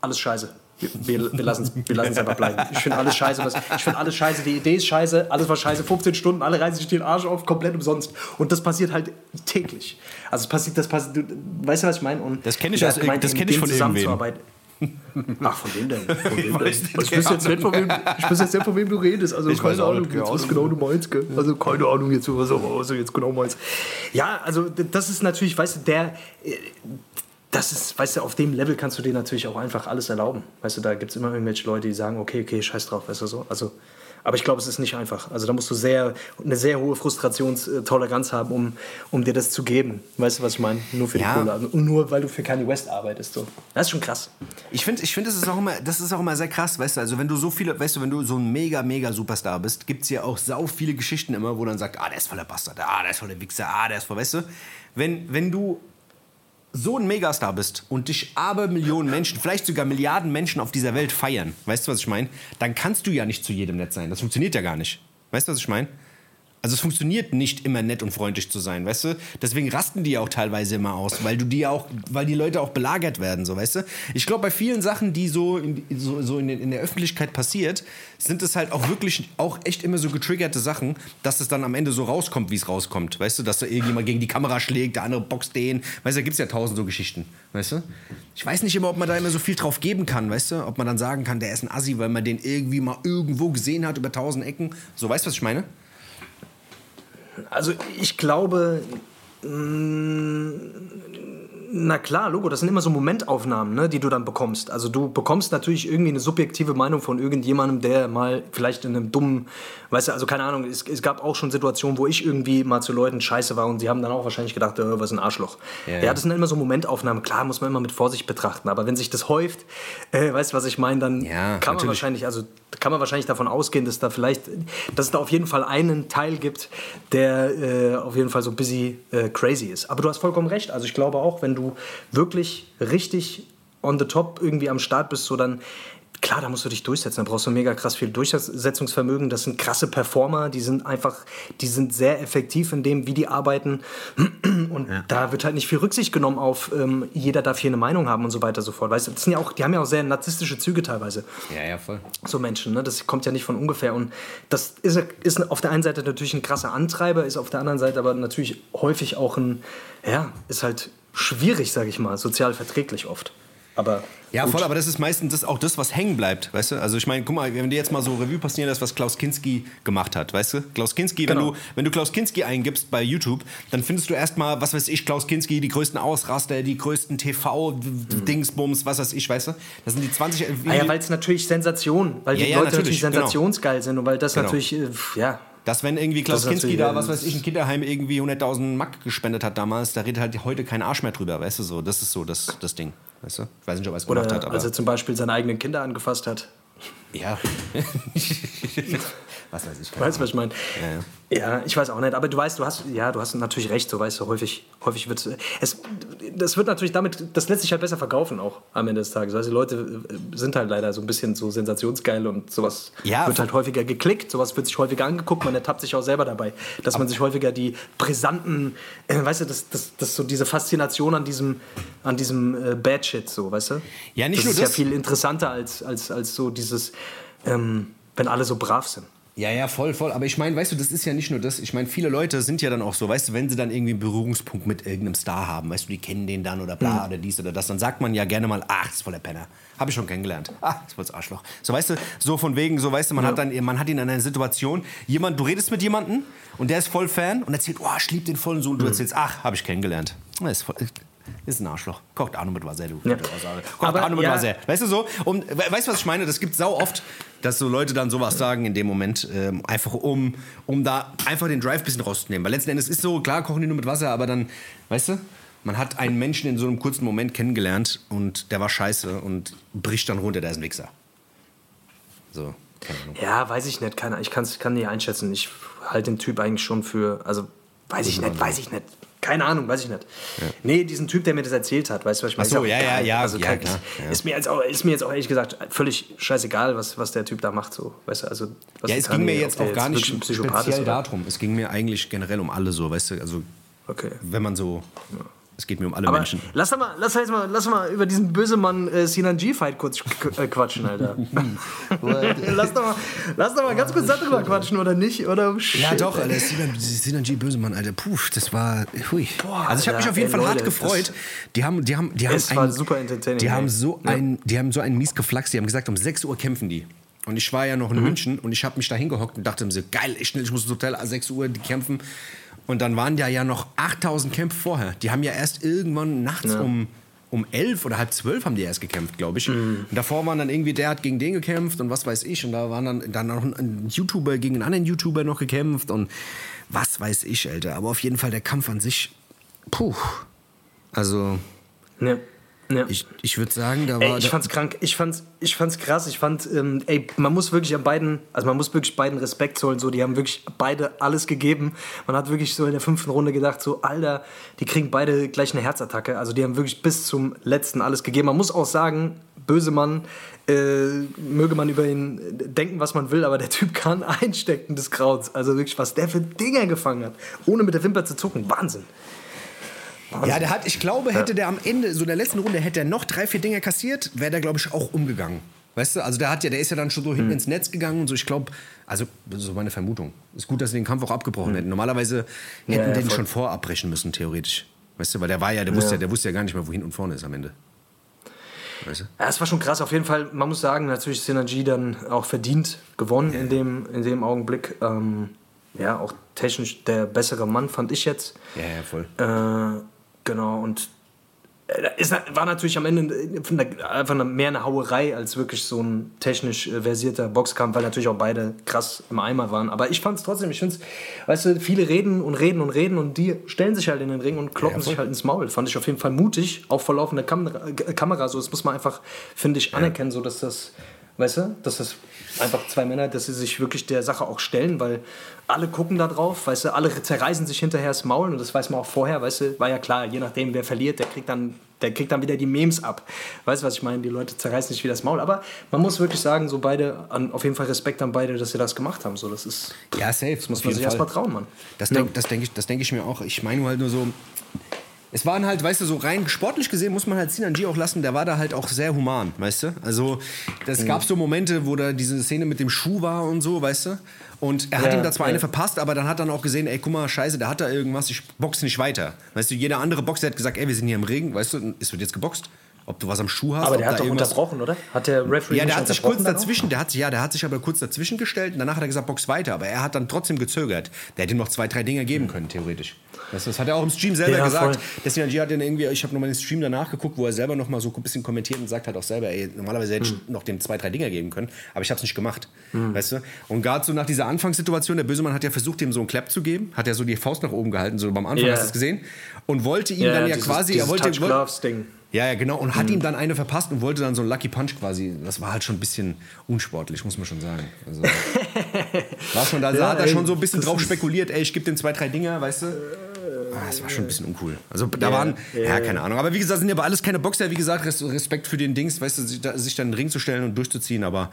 alles scheiße. Wir, wir, wir lassen es einfach bleiben. Ich finde alles scheiße. Was, ich finde alles scheiße. Die Idee ist scheiße. Alles war scheiße. 15 Stunden, alle reißen sich den Arsch auf, komplett umsonst. Und das passiert halt täglich. Also es passiert, das passiert, du, weißt du, was ich meine? Und Das kenn ich hat gemeint, das kenn ich von irgendwem. Ach, von wem denn? Von wem denn? weiß Ich weiß jetzt nicht, von wem, ich weiß jetzt nicht, von wem du redest. Also Ich weiß keine auch Ahnung, nicht, jetzt, was genau du meinst. Gell? Also keine Ahnung jetzt, was du jetzt genau meinst. Ja, also das ist natürlich, weißt du, der... äh, Das ist, weißt du, auf dem Level kannst du dir natürlich auch einfach alles erlauben. Weißt du, da gibt es immer irgendwelche Leute, die sagen, okay, okay, scheiß drauf, weißt du so. Also, aber ich glaube, es ist nicht einfach. Also da musst du sehr, eine sehr hohe Frustrationstoleranz haben, um, um dir das zu geben. Weißt du, was ich meine? Nur für Ja. die Kohle. Also, Und nur, weil du für Kanye West arbeitest. So. Das ist schon krass. Ich finde, ich find, das, ist auch immer- das ist auch immer sehr krass, weißt du, also wenn du so viele, weißt du, wenn du so ein mega, mega Superstar bist, gibt es ja auch sau viele Geschichten immer, wo dann sagt, ah, der ist voller Bastard, ah, der ist voller Wichser, ah, der ist voll, weißt du, wenn, wenn du so ein Megastar bist und dich aber Millionen Menschen, vielleicht sogar Milliarden Menschen auf dieser Welt feiern, weißt du, was ich meine, dann kannst du ja nicht zu jedem nett sein, das funktioniert ja gar nicht, weißt du, was ich meine? Also es funktioniert nicht immer nett und freundlich zu sein, weißt du? Deswegen rasten die ja auch teilweise immer aus, weil du die auch, weil die Leute auch belagert werden, so weißt du? Ich glaube, bei vielen Sachen, die so in, so, so in, in der Öffentlichkeit passiert, sind es halt auch wirklich auch echt immer so getriggerte Sachen, dass es dann am Ende so rauskommt, wie es rauskommt, weißt du? Dass da irgendjemand gegen die Kamera schlägt, der andere boxt den, weißt du? Da gibt es ja tausend so Geschichten, weißt du? Ich weiß nicht immer, ob man da immer so viel drauf geben kann, weißt du? Ob man dann sagen kann, der ist ein Assi, weil man den irgendwie mal irgendwo gesehen hat über tausend Ecken. So, weißt du, was ich meine? Also ich glaube, mh, na klar, Logo, das sind immer so Momentaufnahmen, ne, die du dann bekommst. Also du bekommst natürlich irgendwie eine subjektive Meinung von irgendjemandem, der mal vielleicht in einem dummen, weißt du, also keine Ahnung, es, es gab auch schon Situationen, wo ich irgendwie mal zu Leuten scheiße war und sie haben dann auch wahrscheinlich gedacht, äh, was ein Arschloch. Ja, Ja, das sind immer so Momentaufnahmen. Klar, muss man immer mit Vorsicht betrachten, aber wenn sich das häuft, äh, weißt du, was ich meine, dann Ja, kann man natürlich. wahrscheinlich, also kann man wahrscheinlich davon ausgehen, dass da vielleicht, dass es da auf jeden Fall einen Teil gibt, der äh, auf jeden Fall so busy äh, crazy ist. Aber du hast vollkommen recht. Also ich glaube auch, wenn du wirklich richtig on the top irgendwie am Start bist, so dann Klar, da musst du dich durchsetzen. Da brauchst du mega krass viel Durchsetzungsvermögen. Das sind krasse Performer, die sind einfach, die sind sehr effektiv in dem, wie die arbeiten. [CLEARS THROAT] Und da wird halt nicht viel Rücksicht genommen auf, ähm, jeder darf hier eine Meinung haben und so weiter und so fort. Weißt du, das sind ja auch, die haben ja auch sehr narzisstische Züge teilweise Ja, ja, voll. so Menschen. Ne? Das kommt ja nicht von ungefähr. Und das ist, ist auf der einen Seite natürlich ein krasser Antreiber, ist auf der anderen Seite aber natürlich häufig auch ein, ja, ist halt schwierig, sage ich mal, sozial verträglich oft. Aber Ja, gut. voll, aber das ist meistens das, auch das, was hängen bleibt, weißt du? Also ich meine, guck mal, wenn dir jetzt mal so Revue passieren lässt, was Klaus Kinski gemacht hat, weißt du? Klaus Kinski, Genau. wenn, du, wenn du Klaus Kinski eingibst bei YouTube, dann findest du erstmal, was weiß ich, Klaus Kinski, die größten Ausraster, die größten TV-Dingsbums, was weiß ich, weißt du? Das sind die 20... Ah ja, weil es natürlich Sensation, weil Ja, die ja, Leute natürlich, natürlich, genau. sensationsgeil sind und weil das Genau. natürlich, äh, ja, Dass wenn irgendwie Klaus Das Kinski da, ja, was weiß ich, ein Kinderheim irgendwie 100.000 Mark gespendet hat damals, da redet halt heute kein Arsch mehr drüber, weißt du so. Das ist so das, das Ding, weißt du. Ich weiß nicht, ob er es gemacht Oder hat, aber... als er zum Beispiel seine eigenen Kinder angefasst hat. Ja. [LAUGHS] was weiß ich. Weißt du, was ich meine? Ja, ja. Ja, ich weiß auch nicht. Aber du weißt, du hast, ja, du hast natürlich recht. So weißt du, häufig, häufig wird es, das wird natürlich damit, das lässt sich halt besser verkaufen auch am Ende des Tages. Also die Leute äh, sind halt leider so ein bisschen so sensationsgeil und sowas Ja, wird halt häufiger geklickt, sowas wird sich häufiger angeguckt. Man ertappt sich auch selber dabei, dass man sich häufiger die brisanten, äh, weißt du, das, das, das so diese Faszination an diesem, an diesem äh, Bad Shit, so, weißt du? Ja, nicht das nur ist das. ja viel interessanter als, als, als so dieses, ähm, wenn alle so brav sind. Ja, ja, voll, voll. Aber ich meine, weißt du, das ist ja nicht nur das. Ich meine, viele Leute sind ja dann auch so, weißt du, wenn sie dann irgendwie einen Berührungspunkt mit irgendeinem Star haben, weißt du, die kennen den dann oder bla oder dies oder das, dann sagt man ja gerne mal, ach, das ist voll der Penner. Habe ich schon kennengelernt. Ah, das ist voll das Arschloch. So, weißt du, so von wegen, so, weißt du, man hat dann, man hat ihn in einer Situation, jemand, du redest mit jemandem und der ist voll Fan und erzählt, oh, ich liebe den voll und so und du erzählst, ach, habe ich kennengelernt. Das ist voll, ist ein Arschloch. Kocht Arno mit Wasser, du. Ja. Kocht Aber Arno mit ja. Wasser. Weißt du so? Und we- weißt du, was ich meine? Das gibt sau oft, dass so Leute dann sowas sagen in dem Moment, ähm, einfach um, um da einfach den Drive ein bisschen rauszunehmen. Weil letzten Endes ist so, klar, kochen die nur mit Wasser, aber dann, weißt du, man hat einen Menschen in so einem kurzen Moment kennengelernt und der war scheiße und bricht dann runter, der ist ein Wichser. So, keine Ahnung. Ja, weiß ich nicht. Keine, ich kann's, kann nicht einschätzen. Ich halte den Typ eigentlich schon für. Also, weiß ich nicht, weiß ich nicht. Keine Ahnung, weiß ich nicht. Nee, diesen Typ, der mir das erzählt hat, weißt du, was ich meine? Ach so, ja, ja, ja, Also, ja, kein- klar, ja. Ist, mir jetzt auch, ist mir jetzt auch ehrlich gesagt völlig scheißegal, was, was der Typ da macht. So. Weißt du, also, was Ja, es ging mir jetzt auch gar nicht speziell darum. Es ging mir eigentlich generell um alle so, weißt du, also Okay. wenn man so, es geht mir um alle Aber Menschen. lass doch mal, lass jetzt mal, lass mal über diesen Bösemann äh, Sinan G-Fight kurz äh, quatschen, Alter. [LAUGHS] lass, doch mal, lass doch mal ganz kurz darüber quatschen, oder nicht? Oder? Ja, doch. Alter. Sinan, Sinan G. Bösemann, Alter. Puh, das war. Hui. also, ich habe mich auf jeden ey, Fall hart Leute, gefreut. Die haben, die haben, die haben Es war super entertaining, Die ey. haben so Ja. ein, die haben so einen mies geflaxt. Die haben gesagt, um 6 Uhr kämpfen die. Und ich war ja noch in Mhm. München und ich habe mich da hingehockt und dachte mir so, geil, ich, schnell, ich muss ins Hotel, ah, 6 Uhr, die kämpfen. Und dann waren da ja noch 8000 Kämpfe vorher. Die haben ja erst irgendwann nachts um, um 11 oder halb 12 haben die erst gekämpft, glaube ich. Mhm. Und davor waren dann irgendwie, der hat gegen den gekämpft und was weiß ich. Und da waren dann, dann noch ein YouTuber gegen einen anderen YouTuber noch gekämpft und was weiß ich, Alter. Aber auf jeden Fall der Kampf an sich, puh. Also, Ja. Ja. ich, ich würde sagen, da war. Ey, ich fand's krank, ich fand's, ich fand's krass, ich fand, ähm, ey, man muss wirklich an beiden, also man muss wirklich beiden Respekt zollen, so, die haben wirklich beide alles gegeben. Man hat wirklich so in der fünften Runde gedacht, so, Alter, die kriegen beide gleich eine Herzattacke, also die haben wirklich bis zum letzten alles gegeben. Man muss auch sagen, böse Mann, äh, möge man über ihn denken, was man will, aber der Typ kann einstecken des Krauts, also wirklich, was der für Dinger gefangen hat, ohne mit der Wimper zu zucken, Wahnsinn. Ja, der hat, ich glaube, hätte der am Ende, so in der letzten Runde, hätte er noch drei, vier Dinger kassiert, wäre der, glaube ich, auch umgegangen. Weißt du, also der hat ja, der ist ja dann schon so hinten ins Netz gegangen und so. Ich glaube, also das ist so meine Vermutung. Ist gut, dass sie den Kampf auch abgebrochen hätten. Normalerweise hätten. Ja, ja, den schon vorabbrechen müssen, theoretisch. Weißt du, weil der war ja, der wusste ja, der wusste ja gar nicht mehr, wo hinten und vorne ist am Ende. Weißt du? Ja, es war schon krass. Auf jeden Fall, man muss sagen, natürlich Synergy dann auch verdient gewonnen in, dem, in dem Augenblick. Ähm, ja, auch technisch der bessere Mann, fand ich jetzt. Ja, ja, voll. Äh, genau, und äh, es war natürlich am Ende einfach mehr eine Hauerei als wirklich so ein technisch äh, versierter Boxkampf, weil natürlich auch beide krass im Eimer waren. Aber ich fand es trotzdem, ich finde es, weißt du, viele reden und reden und reden und die stellen sich halt in den Ring und kloppen Ja, sich halt ins Maul. Fand ich auf jeden Fall mutig, auch vor laufender Kamera, äh, Kamera so. Das muss man einfach, finde ich, anerkennen, so dass das, weißt du, dass das einfach zwei Männer, dass sie sich wirklich der Sache auch stellen, weil alle gucken da drauf, weißt du, alle zerreißen sich hinterher das Maul und das weiß man auch vorher, weißt du, war ja klar, je nachdem, wer verliert, der kriegt dann, der kriegt dann wieder die Memes ab. Weißt du, was ich meine? Die Leute zerreißen sich wieder das Maul. Aber man muss wirklich sagen, so beide, an, auf jeden Fall Respekt an beide, dass sie das gemacht haben. So, das ist, Ja, safe. das muss man sich erstmal trauen, Mann. Das Ja. denke das denk ich, das denk ich mir auch. Ich meine halt nur so. Es waren halt, weißt du, so rein sportlich gesehen muss man halt Sinan G auch lassen, der war da halt auch sehr human, weißt du? Also, es gab so Momente, wo da diese Szene mit dem Schuh war und so, weißt du? Und er hat Ja, ihm da zwar ja. eine verpasst, aber dann hat dann auch gesehen, ey, guck mal, scheiße, der hat da irgendwas, ich boxe nicht weiter. Weißt du, jeder andere Boxer hat gesagt, ey, wir sind hier im Ring, weißt du, es wird jetzt geboxt. Ob du was am Schuh hast. Aber der hat doch unterbrochen, oder? Hat der Referee Ja, der hat sich kurz dazwischen, der hat, ja, der hat sich aber kurz dazwischen gestellt und danach hat er gesagt, box weiter. Aber er hat dann trotzdem gezögert. Der hätte ihm noch zwei, drei Dinger geben können, theoretisch. Das, das hat er auch im Stream selber Ja, gesagt. voll. Deswegen hat dann irgendwie, ich habe nochmal den Stream danach geguckt, wo er selber noch mal so ein bisschen kommentiert und sagt halt auch selber, ey, normalerweise hätte ich Hm. noch dem zwei, drei Dinger geben können, aber ich habe es nicht gemacht. Weißt du? Und gerade so nach dieser Anfangssituation, der Bösemann hat ja versucht, ihm so einen Clap zu geben, hat ja so die Faust nach oben gehalten, so beim Anfang Ja. hast du es gesehen. Und wollte ihm Ja, dann ja dieses- quasi, dieses er wollte, Touch Gloves Ding. Ja, ja, genau. Und Mhm. hat ihm dann eine verpasst und wollte dann so einen Lucky Punch quasi. Das war halt schon ein bisschen unsportlich, muss man schon sagen. Also, [LAUGHS] was man da Ja, hat er schon so ein bisschen drauf spekuliert, ey, ich gebe dem zwei, drei Dinger, weißt du? Ah, das war schon ein bisschen uncool. Also da Ja, waren, ja, ja, ja. keine Ahnung. Aber wie gesagt, sind ja aber alles keine Boxer. Wie gesagt, Res- Respekt für den Dings, weißt du, sich, da, sich dann in den Ring zu stellen und durchzuziehen. Aber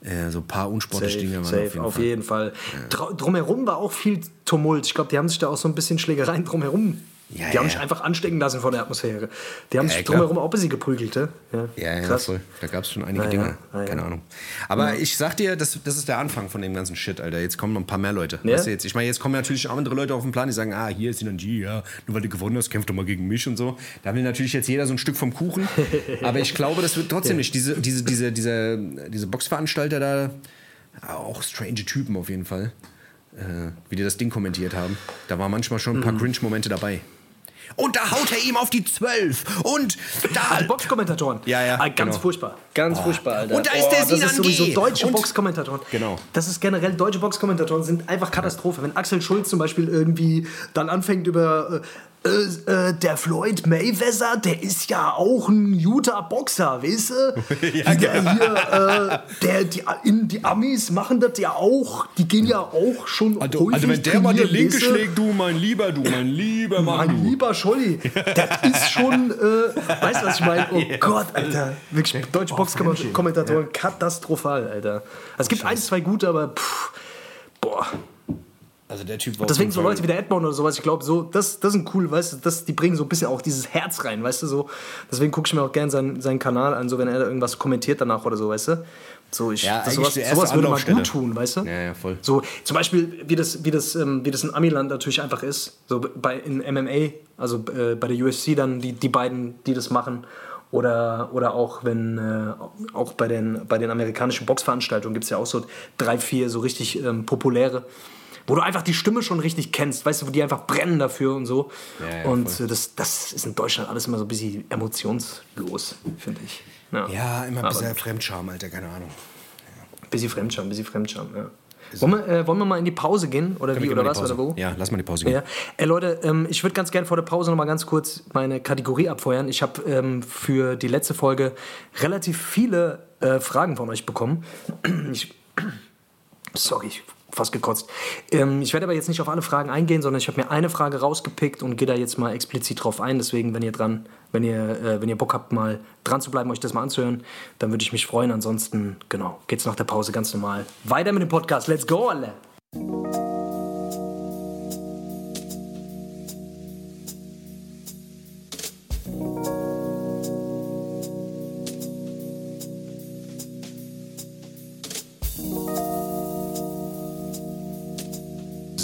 äh, so ein paar unsportliche Dinge waren safe, auf jeden Fall. Dra- Drumherum war auch viel Tumult. Ich glaube, die haben sich da auch so ein bisschen Schlägereien drumherum. Ja, die haben ja. sich einfach anstecken lassen von der Atmosphäre. Die haben Ja, sich klar. drumherum auch ein bisschen geprügelt. Ja, Ja, ja, krass. voll. Da gab es schon einige Ja, Dinge. ja, ja, ja. Keine Ahnung. Aber ich sag dir, das, das ist der Anfang von dem ganzen Shit, Alter. Jetzt kommen noch ein paar mehr Leute. Ja? Weißt du, jetzt, ich meine, jetzt kommen natürlich auch andere Leute auf den Plan, die sagen, ah, hier ist Sinan G, ja, nur weil du gewonnen hast, kämpf doch mal gegen mich und so. Da will natürlich jetzt jeder so ein Stück vom Kuchen. [LAUGHS] Aber ich glaube, das wird trotzdem nicht. Diese, diese, diese, diese, diese Boxveranstalter da, auch strange Typen auf jeden Fall, äh, wie die das Ding kommentiert haben. Da war manchmal schon ein Mhm. paar Cringe-Momente dabei. Und da haut er ihm auf die Zwölf. Und da. Die [LAUGHS] Boxkommentatoren. Ja, ja, Ah, ganz genau. furchtbar. Ganz furchtbar, Alter. Und da ist der Das Sinan ist sowieso G. deutsche Und- Boxkommentatoren. Genau. Das ist generell, deutsche Boxkommentatoren sind einfach Katastrophe. Wenn Axel Schulz zum Beispiel irgendwie dann anfängt über. Äh, äh, der Floyd Mayweather, der ist ja auch ein guter Boxer, weißt du? [LAUGHS] ja, der hier, äh, der, die, in, die Amis machen das ja auch, die gehen ja auch schon Also, also wenn der mal die Linke weißt du? schlägt, du mein Lieber, du mein Lieber Mann, Mein du. lieber Scholli, das ist schon, äh, weißt du, was ich meine? Oh [LAUGHS] Gott, Alter. Wirklich, deutsche Boxkommentatoren, katastrophal, Alter. Es gibt ein, zwei gute, aber pff, boah. Also der Typ war Deswegen so Leute wie der Edmond oder sowas, ich glaube, so, das, das sind cool, weißt du, das, die bringen so ein bisschen auch dieses Herz rein, weißt du, so. Deswegen gucke ich mir auch gerne seinen, seinen Kanal an, so wenn er irgendwas kommentiert danach oder so, weißt du. So, ich, Ja, das, sowas, sowas würde man gut tun, weißt du? Ja, ja, voll. So, zum Beispiel, wie das, wie das, ähm, wie das in Amiland natürlich einfach ist, so bei, in MMA, also äh, bei der UFC dann, die, die beiden, die das machen. Oder, oder auch wenn, äh, auch bei den, bei den amerikanischen Boxveranstaltungen gibt es ja auch so drei, vier so richtig ähm, populäre, wo du einfach die Stimme schon richtig kennst, weißt du, wo die einfach brennen dafür und so. Ja, ja, und voll. äh, das, das ist in Deutschland alles immer so ein bisschen emotionslos, finde ich. Ja, immer ein bisschen Fremdscham, Alter, keine Ahnung. Bisschen Fremdscham, bisschen Fremdscham, ja. Wollen wir, äh, wollen wir mal in die Pause gehen? Oder wie, Wir oder was? Oder wo? Ja, lass mal die Pause gehen. Ja. Ey, Leute, ähm, ich würde ganz gerne vor der Pause noch mal ganz kurz meine Kategorie abfeuern. Ich habe ähm, für die letzte Folge relativ viele äh, Fragen von euch bekommen. Ich, sorry, ich fast gekotzt. Ähm, ich werde aber jetzt nicht auf alle Fragen eingehen, sondern ich habe mir eine Frage rausgepickt und gehe da jetzt mal explizit drauf ein. Deswegen, wenn ihr dran, wenn ihr, äh, wenn ihr Bock habt, mal dran zu bleiben, euch das mal anzuhören, dann würde ich mich freuen. Ansonsten, genau, geht's nach der Pause ganz normal weiter mit dem Podcast. Let's go, alle!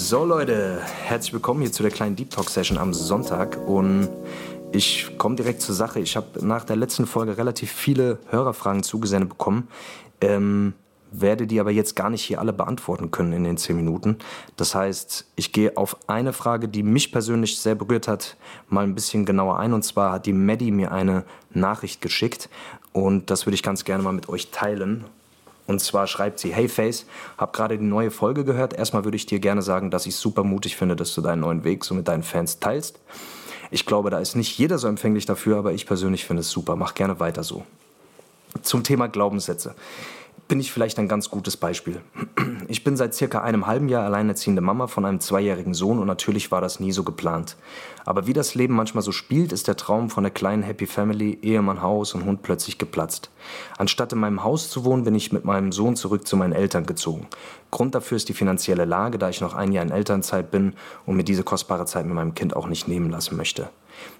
So Leute, herzlich willkommen hier zu der kleinen Deep Talk Session am Sonntag und ich komme direkt zur Sache. Ich habe nach der letzten Folge relativ viele Hörerfragen zugesendet bekommen, ähm, werde die aber jetzt gar nicht hier alle beantworten können in den 10 Minuten. Das heißt, ich gehe auf eine Frage, die mich persönlich sehr berührt hat, mal ein bisschen genauer ein. Und zwar hat die Maddie mir eine Nachricht geschickt und das würde ich ganz gerne mal mit euch teilen. Und zwar schreibt sie, hey Face, hab gerade die neue Folge gehört. Erstmal würde ich dir gerne sagen, dass ich super mutig finde, dass du deinen neuen Weg so mit deinen Fans teilst. Ich glaube, da ist nicht jeder so empfänglich dafür, aber ich persönlich finde es super. Mach gerne weiter so. Zum Thema Glaubenssätze bin ich vielleicht ein ganz gutes Beispiel. Ich bin seit circa einem halben Jahr alleinerziehende Mama von einem zweijährigen Sohn und natürlich war das nie so geplant. Aber wie das Leben manchmal so spielt, ist der Traum von der kleinen Happy Family, Ehemann, Haus und Hund plötzlich geplatzt. Anstatt in meinem Haus zu wohnen, bin ich mit meinem Sohn zurück zu meinen Eltern gezogen. Grund dafür ist die finanzielle Lage, da ich noch ein Jahr in Elternzeit bin und mir diese kostbare Zeit mit meinem Kind auch nicht nehmen lassen möchte.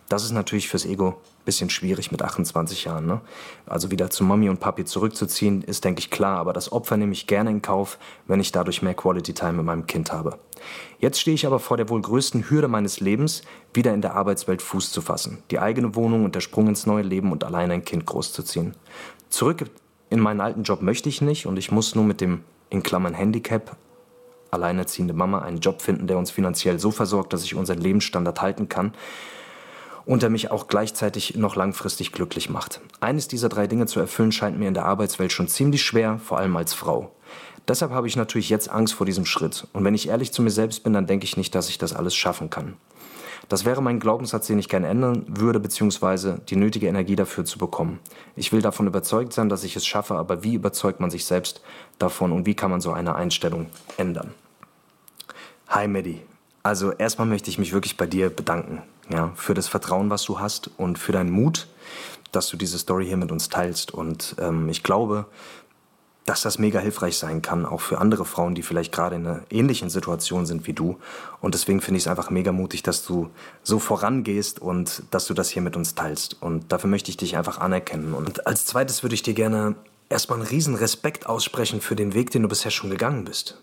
Das ist natürlich fürs Ego ein bisschen schwierig mit 28 Jahren. Ne? Also wieder zu Mami und Papi zurückzuziehen, ist, denke ich, klar. Aber das Opfer nehme ich gerne in Kauf, wenn ich dadurch mehr Quality Time mit meinem Kind habe. Jetzt stehe ich aber vor der wohl größten Hürde meines Lebens, wieder in der Arbeitswelt Fuß zu fassen, die eigene Wohnung und der Sprung ins neue Leben und allein ein Kind großzuziehen. Zurück in meinen alten Job möchte ich nicht und ich muss nur mit dem in Klammern Handicap alleinerziehende Mama einen Job finden, der uns finanziell so versorgt, dass ich unseren Lebensstandard halten kann und der mich auch gleichzeitig noch langfristig glücklich macht. Eines dieser drei Dinge zu erfüllen scheint mir in der Arbeitswelt schon ziemlich schwer, vor allem als Frau. Deshalb habe ich natürlich jetzt Angst vor diesem Schritt. Und wenn ich ehrlich zu mir selbst bin, dann denke ich nicht, dass ich das alles schaffen kann. Das wäre mein Glaubenssatz, den ich gerne ändern würde, beziehungsweise die nötige Energie dafür zu bekommen. Ich will davon überzeugt sein, dass ich es schaffe, aber wie überzeugt man sich selbst davon und wie kann man so eine Einstellung ändern? Hi Medi. Also erstmal möchte ich mich wirklich bei dir bedanken, ja, für das Vertrauen, was du hast und für deinen Mut, dass du diese Story hier mit uns teilst. Und ähm, ich glaube, dass das mega hilfreich sein kann, auch für andere Frauen, die vielleicht gerade in einer ähnlichen Situation sind wie du. Und deswegen finde ich es einfach mega mutig, dass du so vorangehst und dass du das hier mit uns teilst. Und dafür möchte ich dich einfach anerkennen. Und als zweites würde ich dir gerne erstmal einen riesen Respekt aussprechen für den Weg, den du bisher schon gegangen bist.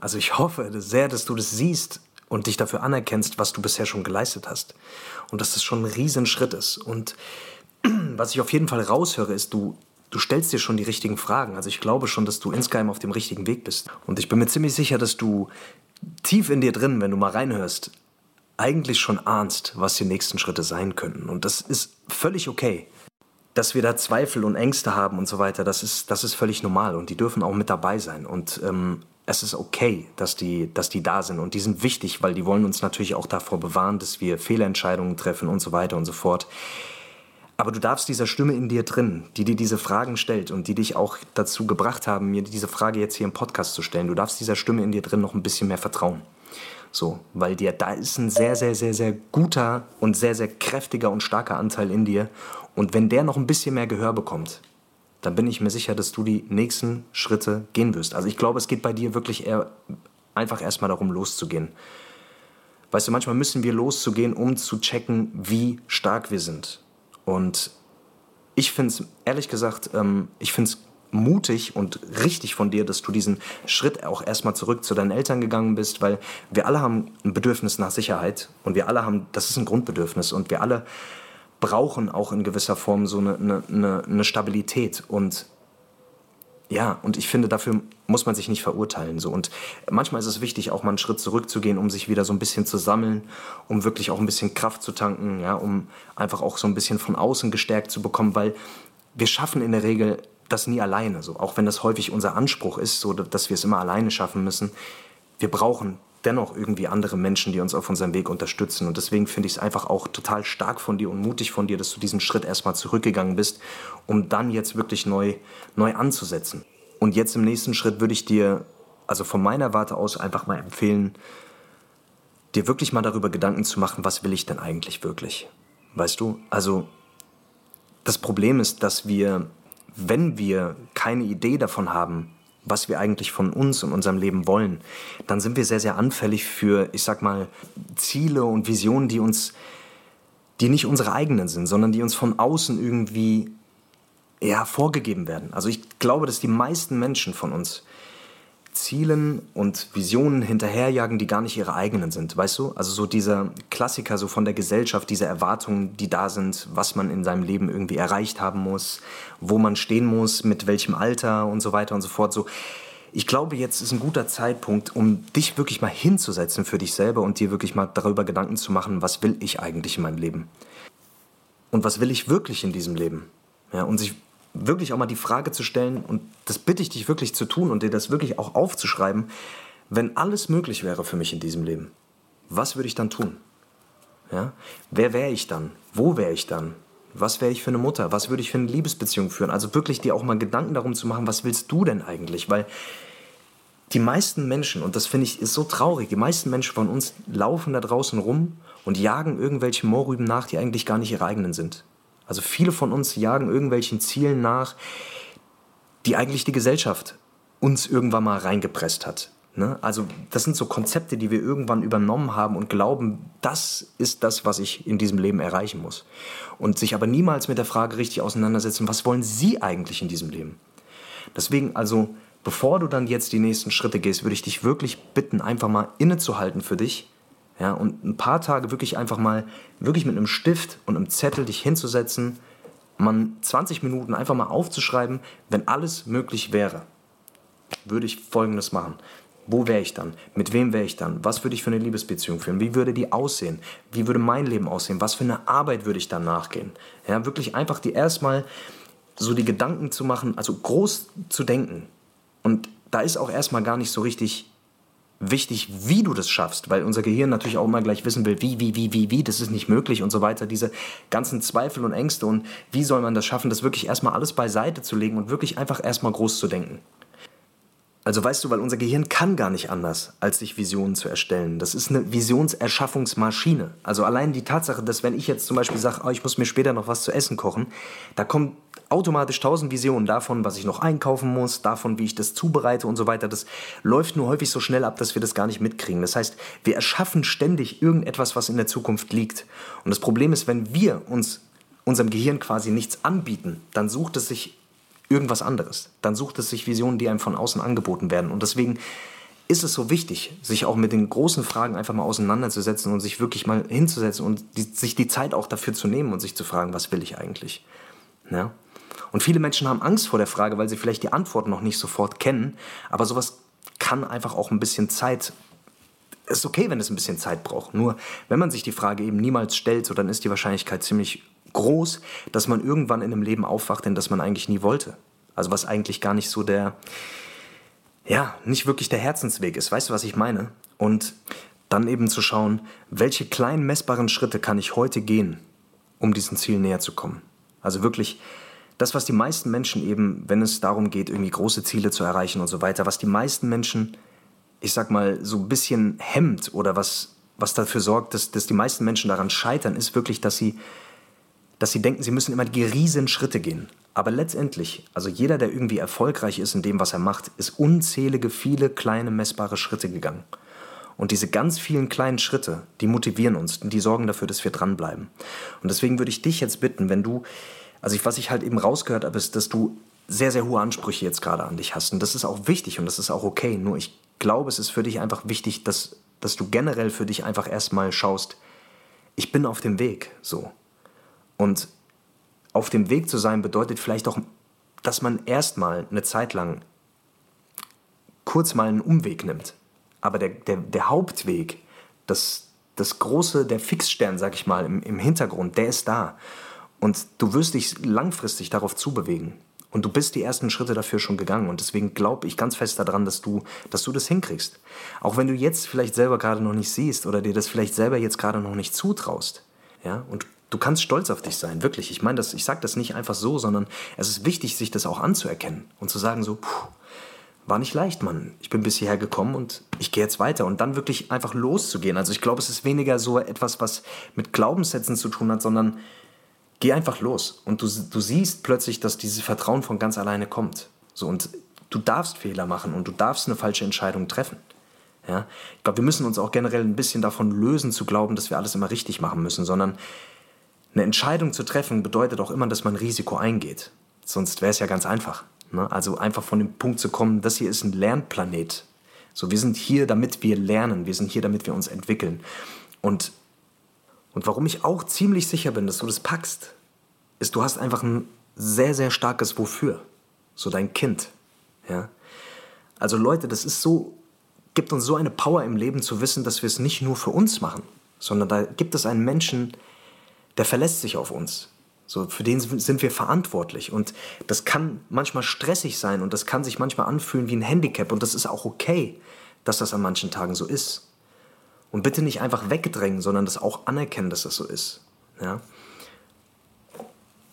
Also ich hoffe sehr, dass du das siehst und dich dafür anerkennst, was du bisher schon geleistet hast. Und dass das schon ein Riesenschritt ist. Und [CLEARS THROAT] was ich auf jeden Fall raushöre, ist, du du stellst dir schon die richtigen Fragen. Also ich glaube schon, dass du insgeheim auf dem richtigen Weg bist. Und ich bin mir ziemlich sicher, dass du tief in dir drin, wenn du mal reinhörst, eigentlich schon ahnst, was die nächsten Schritte sein könnten. Und das ist völlig okay. Dass wir da Zweifel und Ängste haben und so weiter, das ist, das ist völlig normal und die dürfen auch mit dabei sein. Und ähm, es ist okay, dass die, dass die da sind und die sind wichtig, weil die wollen uns natürlich auch davor bewahren, dass wir Fehlentscheidungen treffen und so weiter und so fort. Aber du darfst dieser Stimme in dir drin, die dir diese Fragen stellt und die dich auch dazu gebracht haben, mir diese Frage jetzt hier im Podcast zu stellen, du darfst dieser Stimme in dir drin noch ein bisschen mehr vertrauen. So, weil dir da ist ein sehr, sehr, sehr, sehr guter und sehr, sehr kräftiger und starker Anteil in dir. Und wenn der noch ein bisschen mehr Gehör bekommt, dann bin ich mir sicher, dass du die nächsten Schritte gehen wirst. Also ich glaube, es geht bei dir wirklich eher einfach erstmal darum, loszugehen. Weißt du, manchmal müssen wir loszugehen, um zu checken, wie stark wir sind. Und ich finde es, ehrlich gesagt, ähm, ich finde es mutig und richtig von dir, dass du diesen Schritt auch erstmal zurück zu deinen Eltern gegangen bist, weil wir alle haben ein Bedürfnis nach Sicherheit und wir alle haben, das ist ein Grundbedürfnis und wir alle brauchen auch in gewisser Form so eine, eine, eine Stabilität und ja, und ich finde, dafür muss man sich nicht verurteilen. So. Und manchmal ist es wichtig, auch mal einen Schritt zurückzugehen, um sich wieder so ein bisschen zu sammeln, um wirklich auch ein bisschen Kraft zu tanken, ja, um einfach auch so ein bisschen von außen gestärkt zu bekommen, weil wir schaffen in der Regel das nie alleine. So. Auch wenn das häufig unser Anspruch ist, so, dass wir es immer alleine schaffen müssen. Wir brauchen dennoch irgendwie andere Menschen, die uns auf unserem Weg unterstützen. Und deswegen finde ich es einfach auch total stark von dir und mutig von dir, dass du diesen Schritt erstmal zurückgegangen bist, um dann jetzt wirklich neu, neu anzusetzen. Und jetzt im nächsten Schritt würde ich dir, also von meiner Warte aus, einfach mal empfehlen, dir wirklich mal darüber Gedanken zu machen, was will ich denn eigentlich wirklich? Weißt du? Also das Problem ist, dass wir, wenn wir keine Idee davon haben, was wir eigentlich von uns und unserem Leben wollen, dann sind wir sehr, sehr anfällig für, ich sag mal, Ziele und Visionen, die uns, die nicht unsere eigenen sind, sondern die uns von außen irgendwie ja, vorgegeben werden. Also ich glaube, dass die meisten Menschen von uns Zielen und Visionen hinterherjagen, die gar nicht ihre eigenen sind, weißt du? Also so dieser Klassiker so von der Gesellschaft, diese Erwartungen, die da sind, was man in seinem Leben irgendwie erreicht haben muss, wo man stehen muss, mit welchem Alter und so weiter und so fort. So, ich glaube, jetzt ist ein guter Zeitpunkt, um dich wirklich mal hinzusetzen für dich selber und dir wirklich mal darüber Gedanken zu machen, was will ich eigentlich in meinem Leben? Und was will ich wirklich in diesem Leben? Ja, und sich wirklich auch mal die Frage zu stellen, und das bitte ich dich wirklich zu tun und dir das wirklich auch aufzuschreiben, wenn alles möglich wäre für mich in diesem Leben, was würde ich dann tun? Ja? Wer wäre ich dann? Wo wäre ich dann? Was wäre ich für eine Mutter? Was würde ich für eine Liebesbeziehung führen? Also wirklich dir auch mal Gedanken darum zu machen, was willst du denn eigentlich? Weil die meisten Menschen, und das finde ich ist so traurig, die meisten Menschen von uns laufen da draußen rum und jagen irgendwelche Moorrüben nach, die eigentlich gar nicht ihre eigenen sind. Also viele von uns jagen irgendwelchen Zielen nach, die eigentlich die Gesellschaft uns irgendwann mal reingepresst hat. Ne? Also das sind so Konzepte, die wir irgendwann übernommen haben und glauben, das ist das, was ich in diesem Leben erreichen muss. Und sich aber niemals mit der Frage richtig auseinandersetzen, was wollen Sie eigentlich in diesem Leben? Deswegen also, bevor du dann jetzt die nächsten Schritte gehst, würde ich dich wirklich bitten, einfach mal innezuhalten für dich ja, und ein paar Tage wirklich einfach mal, wirklich mit einem Stift und einem Zettel dich hinzusetzen, man 20 Minuten einfach mal aufzuschreiben, wenn alles möglich wäre, würde ich Folgendes machen. Wo wäre ich dann? Mit wem wäre ich dann? Was würde ich für eine Liebesbeziehung führen? Wie würde die aussehen? Wie würde mein Leben aussehen? Was für eine Arbeit würde ich dann nachgehen? Ja, wirklich einfach die erstmal so die Gedanken zu machen, also groß zu denken. Und da ist auch erstmal gar nicht so richtig wichtig, wie du das schaffst, weil unser Gehirn natürlich auch immer gleich wissen will, wie, wie, wie, wie, wie, das ist nicht möglich und so weiter. Diese ganzen Zweifel und Ängste und wie soll man das schaffen, das wirklich erstmal alles beiseite zu legen und wirklich einfach erstmal groß zu denken. Also weißt du, weil unser Gehirn kann gar nicht anders, als sich Visionen zu erstellen. Das ist eine Visionserschaffungsmaschine. Also allein die Tatsache, dass wenn ich jetzt zum Beispiel sage, oh, ich muss mir später noch was zu essen kochen, da kommen automatisch tausend Visionen davon, was ich noch einkaufen muss, davon, wie ich das zubereite und so weiter. Das läuft nur häufig so schnell ab, dass wir das gar nicht mitkriegen. Das heißt, wir erschaffen ständig irgendetwas, was in der Zukunft liegt. Und das Problem ist, wenn wir uns unserem Gehirn quasi nichts anbieten, dann sucht es sich irgendwas anderes. Dann sucht es sich Visionen, die einem von außen angeboten werden. Und deswegen ist es so wichtig, sich auch mit den großen Fragen einfach mal auseinanderzusetzen und sich wirklich mal hinzusetzen und die, sich die Zeit auch dafür zu nehmen und sich zu fragen, was will ich eigentlich? Ja? Und viele Menschen haben Angst vor der Frage, weil sie vielleicht die Antwort noch nicht sofort kennen. Aber sowas kann einfach auch ein bisschen Zeit es ist okay, wenn es ein bisschen Zeit braucht. Nur wenn man sich die Frage eben niemals stellt, so dann ist die Wahrscheinlichkeit ziemlich groß, dass man irgendwann in einem Leben aufwacht, in das man eigentlich nie wollte. Also was eigentlich gar nicht so der, ja, nicht wirklich der Herzensweg ist. Weißt du, was ich meine? Und dann eben zu schauen, welche kleinen messbaren Schritte kann ich heute gehen, um diesem Ziel näher zu kommen. Also wirklich das, was die meisten Menschen eben, wenn es darum geht, irgendwie große Ziele zu erreichen und so weiter, was die meisten Menschen, ich sag mal, so ein bisschen hemmt oder was, was dafür sorgt, dass, dass die meisten Menschen daran scheitern, ist wirklich, dass sie dass sie denken, sie müssen immer die riesen Schritte gehen. Aber letztendlich, also jeder, der irgendwie erfolgreich ist in dem, was er macht, ist unzählige, viele kleine, messbare Schritte gegangen. Und diese ganz vielen kleinen Schritte, die motivieren uns und die sorgen dafür, dass wir dranbleiben. Und deswegen würde ich dich jetzt bitten, wenn du, also ich, was ich halt eben rausgehört habe, ist, dass du sehr, sehr hohe Ansprüche jetzt gerade an dich hast. Und das ist auch wichtig und das ist auch okay. Nur ich glaube, es ist für dich einfach wichtig, dass, dass du generell für dich einfach erstmal schaust, ich bin auf dem Weg, so. Und auf dem Weg zu sein bedeutet vielleicht auch, dass man erstmal eine Zeit lang kurz mal einen Umweg nimmt. Aber der, der, der Hauptweg, das, das große, der Fixstern, sag ich mal, im, im Hintergrund, der ist da. Und du wirst dich langfristig darauf zubewegen. Und du bist die ersten Schritte dafür schon gegangen. Und deswegen glaube ich ganz fest daran, dass du, dass du das hinkriegst. Auch wenn du jetzt vielleicht selber gerade noch nicht siehst oder dir das vielleicht selber jetzt gerade noch nicht zutraust. Ja, und Du kannst stolz auf dich sein, wirklich. Ich meine, das, ich sage das nicht einfach so, sondern es ist wichtig, sich das auch anzuerkennen und zu sagen so, puh, war nicht leicht, Mann. Ich bin bis hierher gekommen und ich gehe jetzt weiter und dann wirklich einfach loszugehen. Also ich glaube, es ist weniger so etwas, was mit Glaubenssätzen zu tun hat, sondern geh einfach los und du, du siehst plötzlich, dass dieses Vertrauen von ganz alleine kommt. So und du darfst Fehler machen und du darfst eine falsche Entscheidung treffen. Ja? Ich glaube, wir müssen uns auch generell ein bisschen davon lösen, zu glauben, dass wir alles immer richtig machen müssen, sondern eine Entscheidung zu treffen bedeutet auch immer, dass man Risiko eingeht. Sonst wäre es ja ganz einfach. Ne? Also einfach von dem Punkt zu kommen, das hier ist ein Lernplanet. So, wir sind hier, damit wir lernen. Wir sind hier, damit wir uns entwickeln. Und, und warum ich auch ziemlich sicher bin, dass du das packst, ist, du hast einfach ein sehr, sehr starkes Wofür. So dein Kind. Ja? Also Leute, das ist so, gibt uns so eine Power im Leben zu wissen, dass wir es nicht nur für uns machen, sondern da gibt es einen Menschen, der verlässt sich auf uns. So, für den sind wir verantwortlich. Und das kann manchmal stressig sein und das kann sich manchmal anfühlen wie ein Handicap. Und das ist auch okay, dass das an manchen Tagen so ist. Und bitte nicht einfach wegdrängen, sondern das auch anerkennen, dass das so ist. Ja?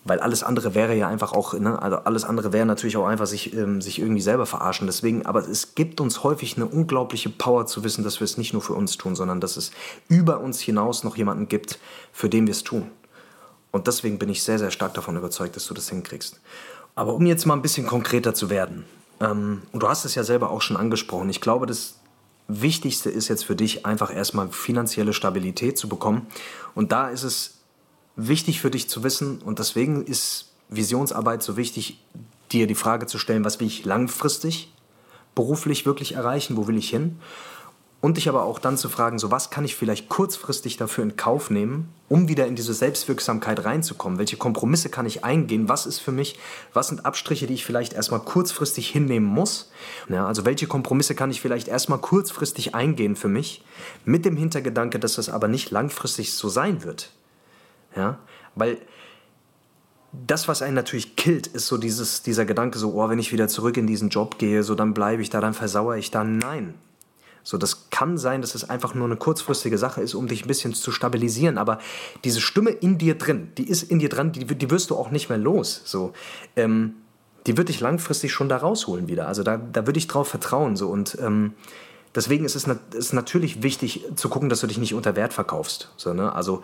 Weil alles andere wäre ja einfach auch, ne, also alles andere wäre natürlich auch einfach sich, ähm, sich irgendwie selber verarschen. Deswegen, aber es gibt uns häufig eine unglaubliche Power zu wissen, dass wir es nicht nur für uns tun, sondern dass es über uns hinaus noch jemanden gibt, für den wir es tun. Und deswegen bin ich sehr, sehr stark davon überzeugt, dass du das hinkriegst. Aber um jetzt mal ein bisschen konkreter zu werden, ähm, und du hast es ja selber auch schon angesprochen, ich glaube, dass Wichtigste ist jetzt für dich einfach erstmal finanzielle Stabilität zu bekommen. Und da ist es wichtig für dich zu wissen, und deswegen ist Visionsarbeit so wichtig, dir die Frage zu stellen, was will ich langfristig beruflich wirklich erreichen, wo will ich hin? Und dich aber auch dann zu fragen, so was kann ich vielleicht kurzfristig dafür in Kauf nehmen, um wieder in diese Selbstwirksamkeit reinzukommen? Welche Kompromisse kann ich eingehen? Was ist für mich, was sind Abstriche, die ich vielleicht erstmal kurzfristig hinnehmen muss? Ja, also welche Kompromisse kann ich vielleicht erstmal kurzfristig eingehen für mich, mit dem Hintergedanke, dass das aber nicht langfristig so sein wird? Ja, weil das, was einen natürlich killt, ist so dieses, dieser Gedanke, so, oh, wenn ich wieder zurück in diesen Job gehe, so dann bleibe ich da, dann versauere ich da. Nein. So, das kann sein, dass es einfach nur eine kurzfristige Sache ist, um dich ein bisschen zu stabilisieren. Aber diese Stimme in dir drin, die ist in dir dran, die, die wirst du auch nicht mehr los. So, ähm, die wird dich langfristig schon da rausholen wieder. Also da, da würde ich drauf vertrauen. So. Und ähm, deswegen ist es, nat ist natürlich wichtig zu gucken, dass du dich nicht unter Wert verkaufst. So, ne? Also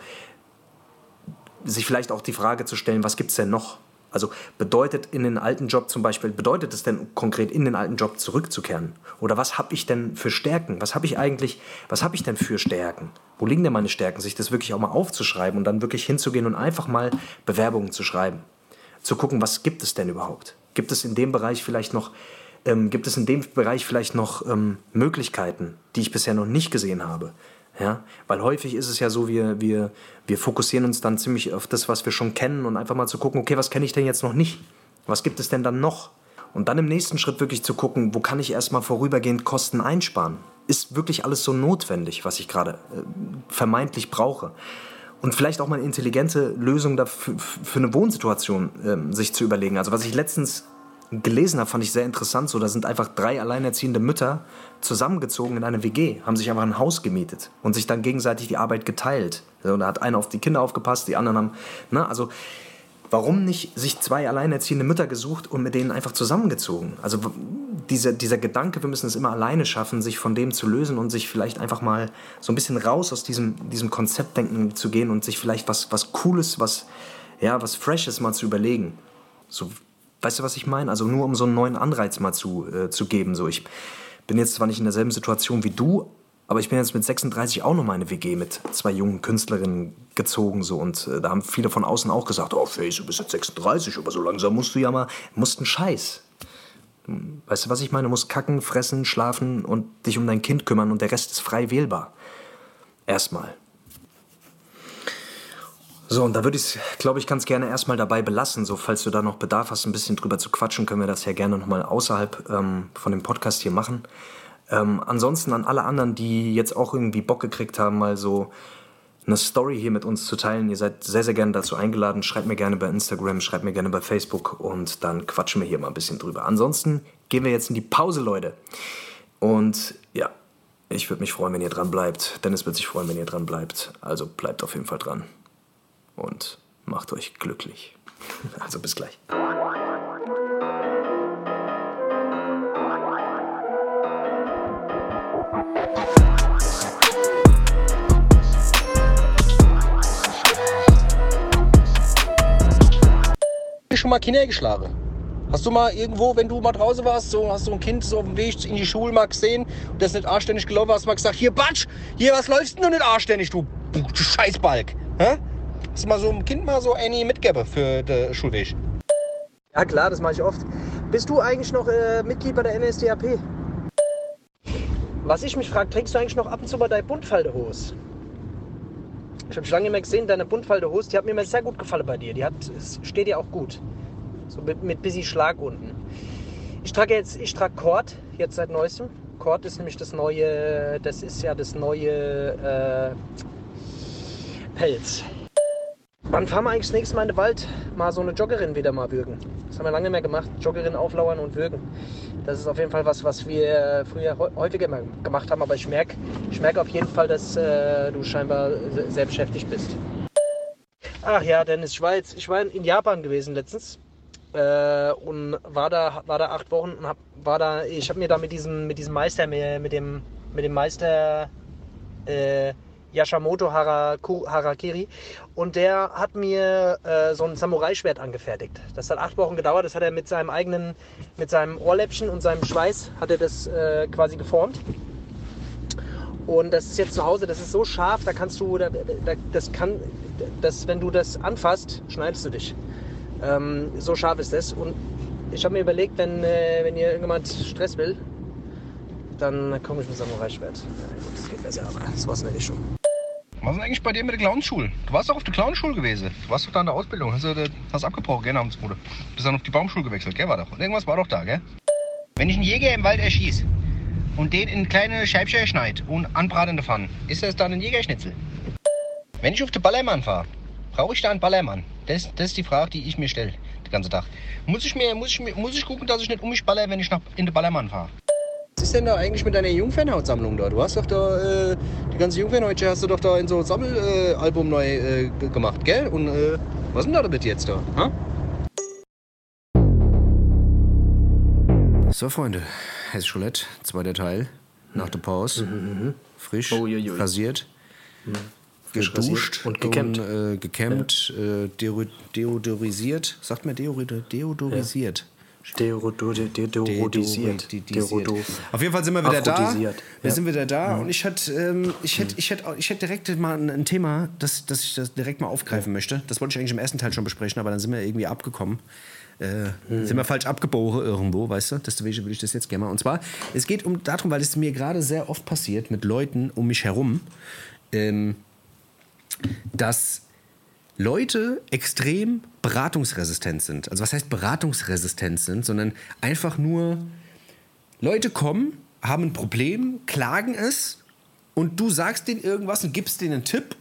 sich vielleicht auch die Frage zu stellen, was gibt es denn noch? Also bedeutet in den alten Job zum Beispiel, bedeutet es denn konkret in den alten Job zurückzukehren? Oder was habe ich denn für Stärken? Was habe ich eigentlich, was habe ich denn für Stärken? Wo liegen denn meine Stärken? Sich das wirklich auch mal aufzuschreiben und dann wirklich hinzugehen und einfach mal Bewerbungen zu schreiben. Zu gucken, was gibt es denn überhaupt? Gibt es in dem Bereich vielleicht noch, ähm, gibt es in dem Bereich vielleicht noch ähm, Möglichkeiten, die ich bisher noch nicht gesehen habe? Ja, weil häufig ist es ja so, wir, wir, wir fokussieren uns dann ziemlich auf das, was wir schon kennen und einfach mal zu gucken, okay, was kenne ich denn jetzt noch nicht? Was gibt es denn dann noch? Und dann im nächsten Schritt wirklich zu gucken, wo kann ich erstmal vorübergehend Kosten einsparen? Ist wirklich alles so notwendig, was ich gerade äh, vermeintlich brauche? Und vielleicht auch mal eine intelligente Lösung dafür, für eine Wohnsituation äh, sich zu überlegen. Also was ich letztens gelesen habe, fand ich sehr interessant. So, da sind einfach drei alleinerziehende Mütter zusammengezogen in eine WG, haben sich einfach ein Haus gemietet und sich dann gegenseitig die Arbeit geteilt. So, da hat einer auf die Kinder aufgepasst, die anderen haben, ne, also warum nicht sich zwei alleinerziehende Mütter gesucht und mit denen einfach zusammengezogen? Also dieser, dieser Gedanke, wir müssen es immer alleine schaffen, sich von dem zu lösen und sich vielleicht einfach mal so ein bisschen raus aus diesem, diesem Konzeptdenken zu gehen und sich vielleicht was, was Cooles, was, ja, was Freshes mal zu überlegen. So, Weißt du, was ich meine? Also nur um so einen neuen Anreiz mal zu, äh, zu geben. So, ich bin jetzt zwar nicht in derselben Situation wie du, aber ich bin jetzt mit 36 auch noch mal eine WG mit zwei jungen Künstlerinnen gezogen so und äh, da haben viele von außen auch gesagt, oh Face, du bist jetzt 36, aber so langsam musst du ja mal, musst einen Scheiß. Weißt du, was ich meine? Du musst kacken, fressen, schlafen und dich um dein Kind kümmern und der Rest ist frei wählbar. Erstmal. So, und da würde ich es, glaube ich, ganz gerne erstmal dabei belassen. So, falls du da noch Bedarf hast, ein bisschen drüber zu quatschen, können wir das ja gerne nochmal außerhalb ähm, von dem Podcast hier machen. Ähm, ansonsten an alle anderen, die jetzt auch irgendwie Bock gekriegt haben, mal so eine Story hier mit uns zu teilen. Ihr seid sehr, sehr gerne dazu eingeladen. Schreibt mir gerne bei Instagram, schreibt mir gerne bei Facebook und dann quatschen wir hier mal ein bisschen drüber. Ansonsten gehen wir jetzt in die Pause, Leute. Und ja, ich würde mich freuen, wenn ihr dran bleibt. Dennis wird sich freuen, wenn ihr dran bleibt. Also bleibt auf jeden Fall dran und macht euch glücklich. [LAUGHS] Also bis gleich. schon mal Kinder geschlagen? Hast du mal irgendwo, wenn du mal draußen warst, so hast du ein Kind so auf dem Weg in die Schule mal gesehen und das nicht anständig gelaufen hast, mal gesagt, hier Batsch, hier, was läufst denn du nicht anständig, du, du Scheißbalg? Hä? Du mal so ein Kind mal so Annie mitgebe für den Schulweg? Ja klar, das mache ich oft. Bist du eigentlich noch äh, Mitglied bei der NSDAP? Was ich mich frage, trägst du eigentlich noch ab und zu mal deine Buntfaltehose? Ich habe schon lange nicht mehr gesehen, deine Buntfaltehose, die hat mir immer sehr gut gefallen bei dir. Die hat, steht dir auch gut. So mit, mit bisschen Schlag unten. Ich trage jetzt, ich trage Cord, jetzt seit neuestem. Cord ist nämlich das neue, das ist ja das neue äh, Pelz. Wann fahren wir eigentlich das nächste Mal in den Wald? Mal so eine Joggerin wieder mal würgen. Das haben wir lange mehr gemacht. Joggerin auflauern und würgen. Das ist auf jeden Fall was, was wir früher häufiger gemacht haben. Aber ich merke ich merk auf jeden Fall, dass äh, du scheinbar sehr beschäftigt bist. Ach ja, Dennis, jetzt, ich war in Japan gewesen letztens. Äh, und war da, war da acht Wochen und hab, war da, ich habe mir da mit diesem, mit diesem Meister, mit dem, mit dem Meister äh, Yashamoto Harakiri. Und der hat mir äh, so ein Samurai-Schwert angefertigt. Das hat acht Wochen gedauert. Das hat er mit seinem eigenen, mit seinem Ohrläppchen und seinem Schweiß hat er das äh, quasi geformt. Und das ist jetzt zu Hause, das ist so scharf, da kannst du, da, da, das kann, das, wenn du das anfasst, schneidest du dich. Ähm, so scharf ist das. Und ich habe mir überlegt, wenn, äh, wenn hier irgendjemand Stress will, dann komme ich mit Samurai-Schwert. Ja, gut, das geht besser, aber das war's nicht schon. Was ist eigentlich bei dir mit der Clownschule? Du warst doch auf der Clownschule gewesen. Du warst doch da in der Ausbildung. Hast du hast abgebrochen, gell, Namensbruder? Bist dann auf die Baumschule gewechselt, gell, war doch. Irgendwas war doch da, gell? Wenn ich einen Jäger im Wald erschieße und den in kleine Scheibchen schneid und anbrate in der Pfanne, ist das dann ein Jägerschnitzel? Wenn ich auf den Ballermann fahre, brauche ich da einen Ballermann? Das, das ist die Frage, die ich mir stelle, den ganzen Tag. Muss ich, mir, muss, ich mir, muss ich gucken, dass ich nicht um mich baller, wenn ich nach, in den Ballermann fahre? Was ist denn da eigentlich mit deiner Jungfernhautsammlung da? Du hast doch da, äh, die ganze Jungfernhaut hast du doch da in so ein Sammelalbum neu äh, gemacht, gell? Und äh, was ist denn da damit jetzt da? Ha? So, Freunde, Hess Roulette, zweiter Teil, nach der Pause. Frisch, Uiuiui. rasiert, Frisch geduscht rasiert und gekämmt. und, äh, gekämmt äh, deo- deodorisiert. Sagt man deodor deodorisiert? Deorodisiert. Deodorisiert. Deodo- Auf jeden Fall sind wir wieder da. Wir sind wieder da und ich hätte ähm, ich ich ich direkt mal ein, ein Thema, das, das ich das direkt mal aufgreifen möchte. Das wollte ich eigentlich im ersten Teil schon besprechen, aber dann sind wir irgendwie abgekommen. Äh, Sind wir falsch abgebogen irgendwo, weißt du? Deswegen will ich das jetzt gerne mal. Und zwar, es geht um darum, weil es mir gerade sehr oft passiert mit Leuten um mich herum, ähm, dass Leute extrem beratungsresistent sind. Also was heißt beratungsresistent sind, sondern einfach nur Leute kommen, haben ein Problem, klagen es und du sagst denen irgendwas und gibst denen einen Tipp,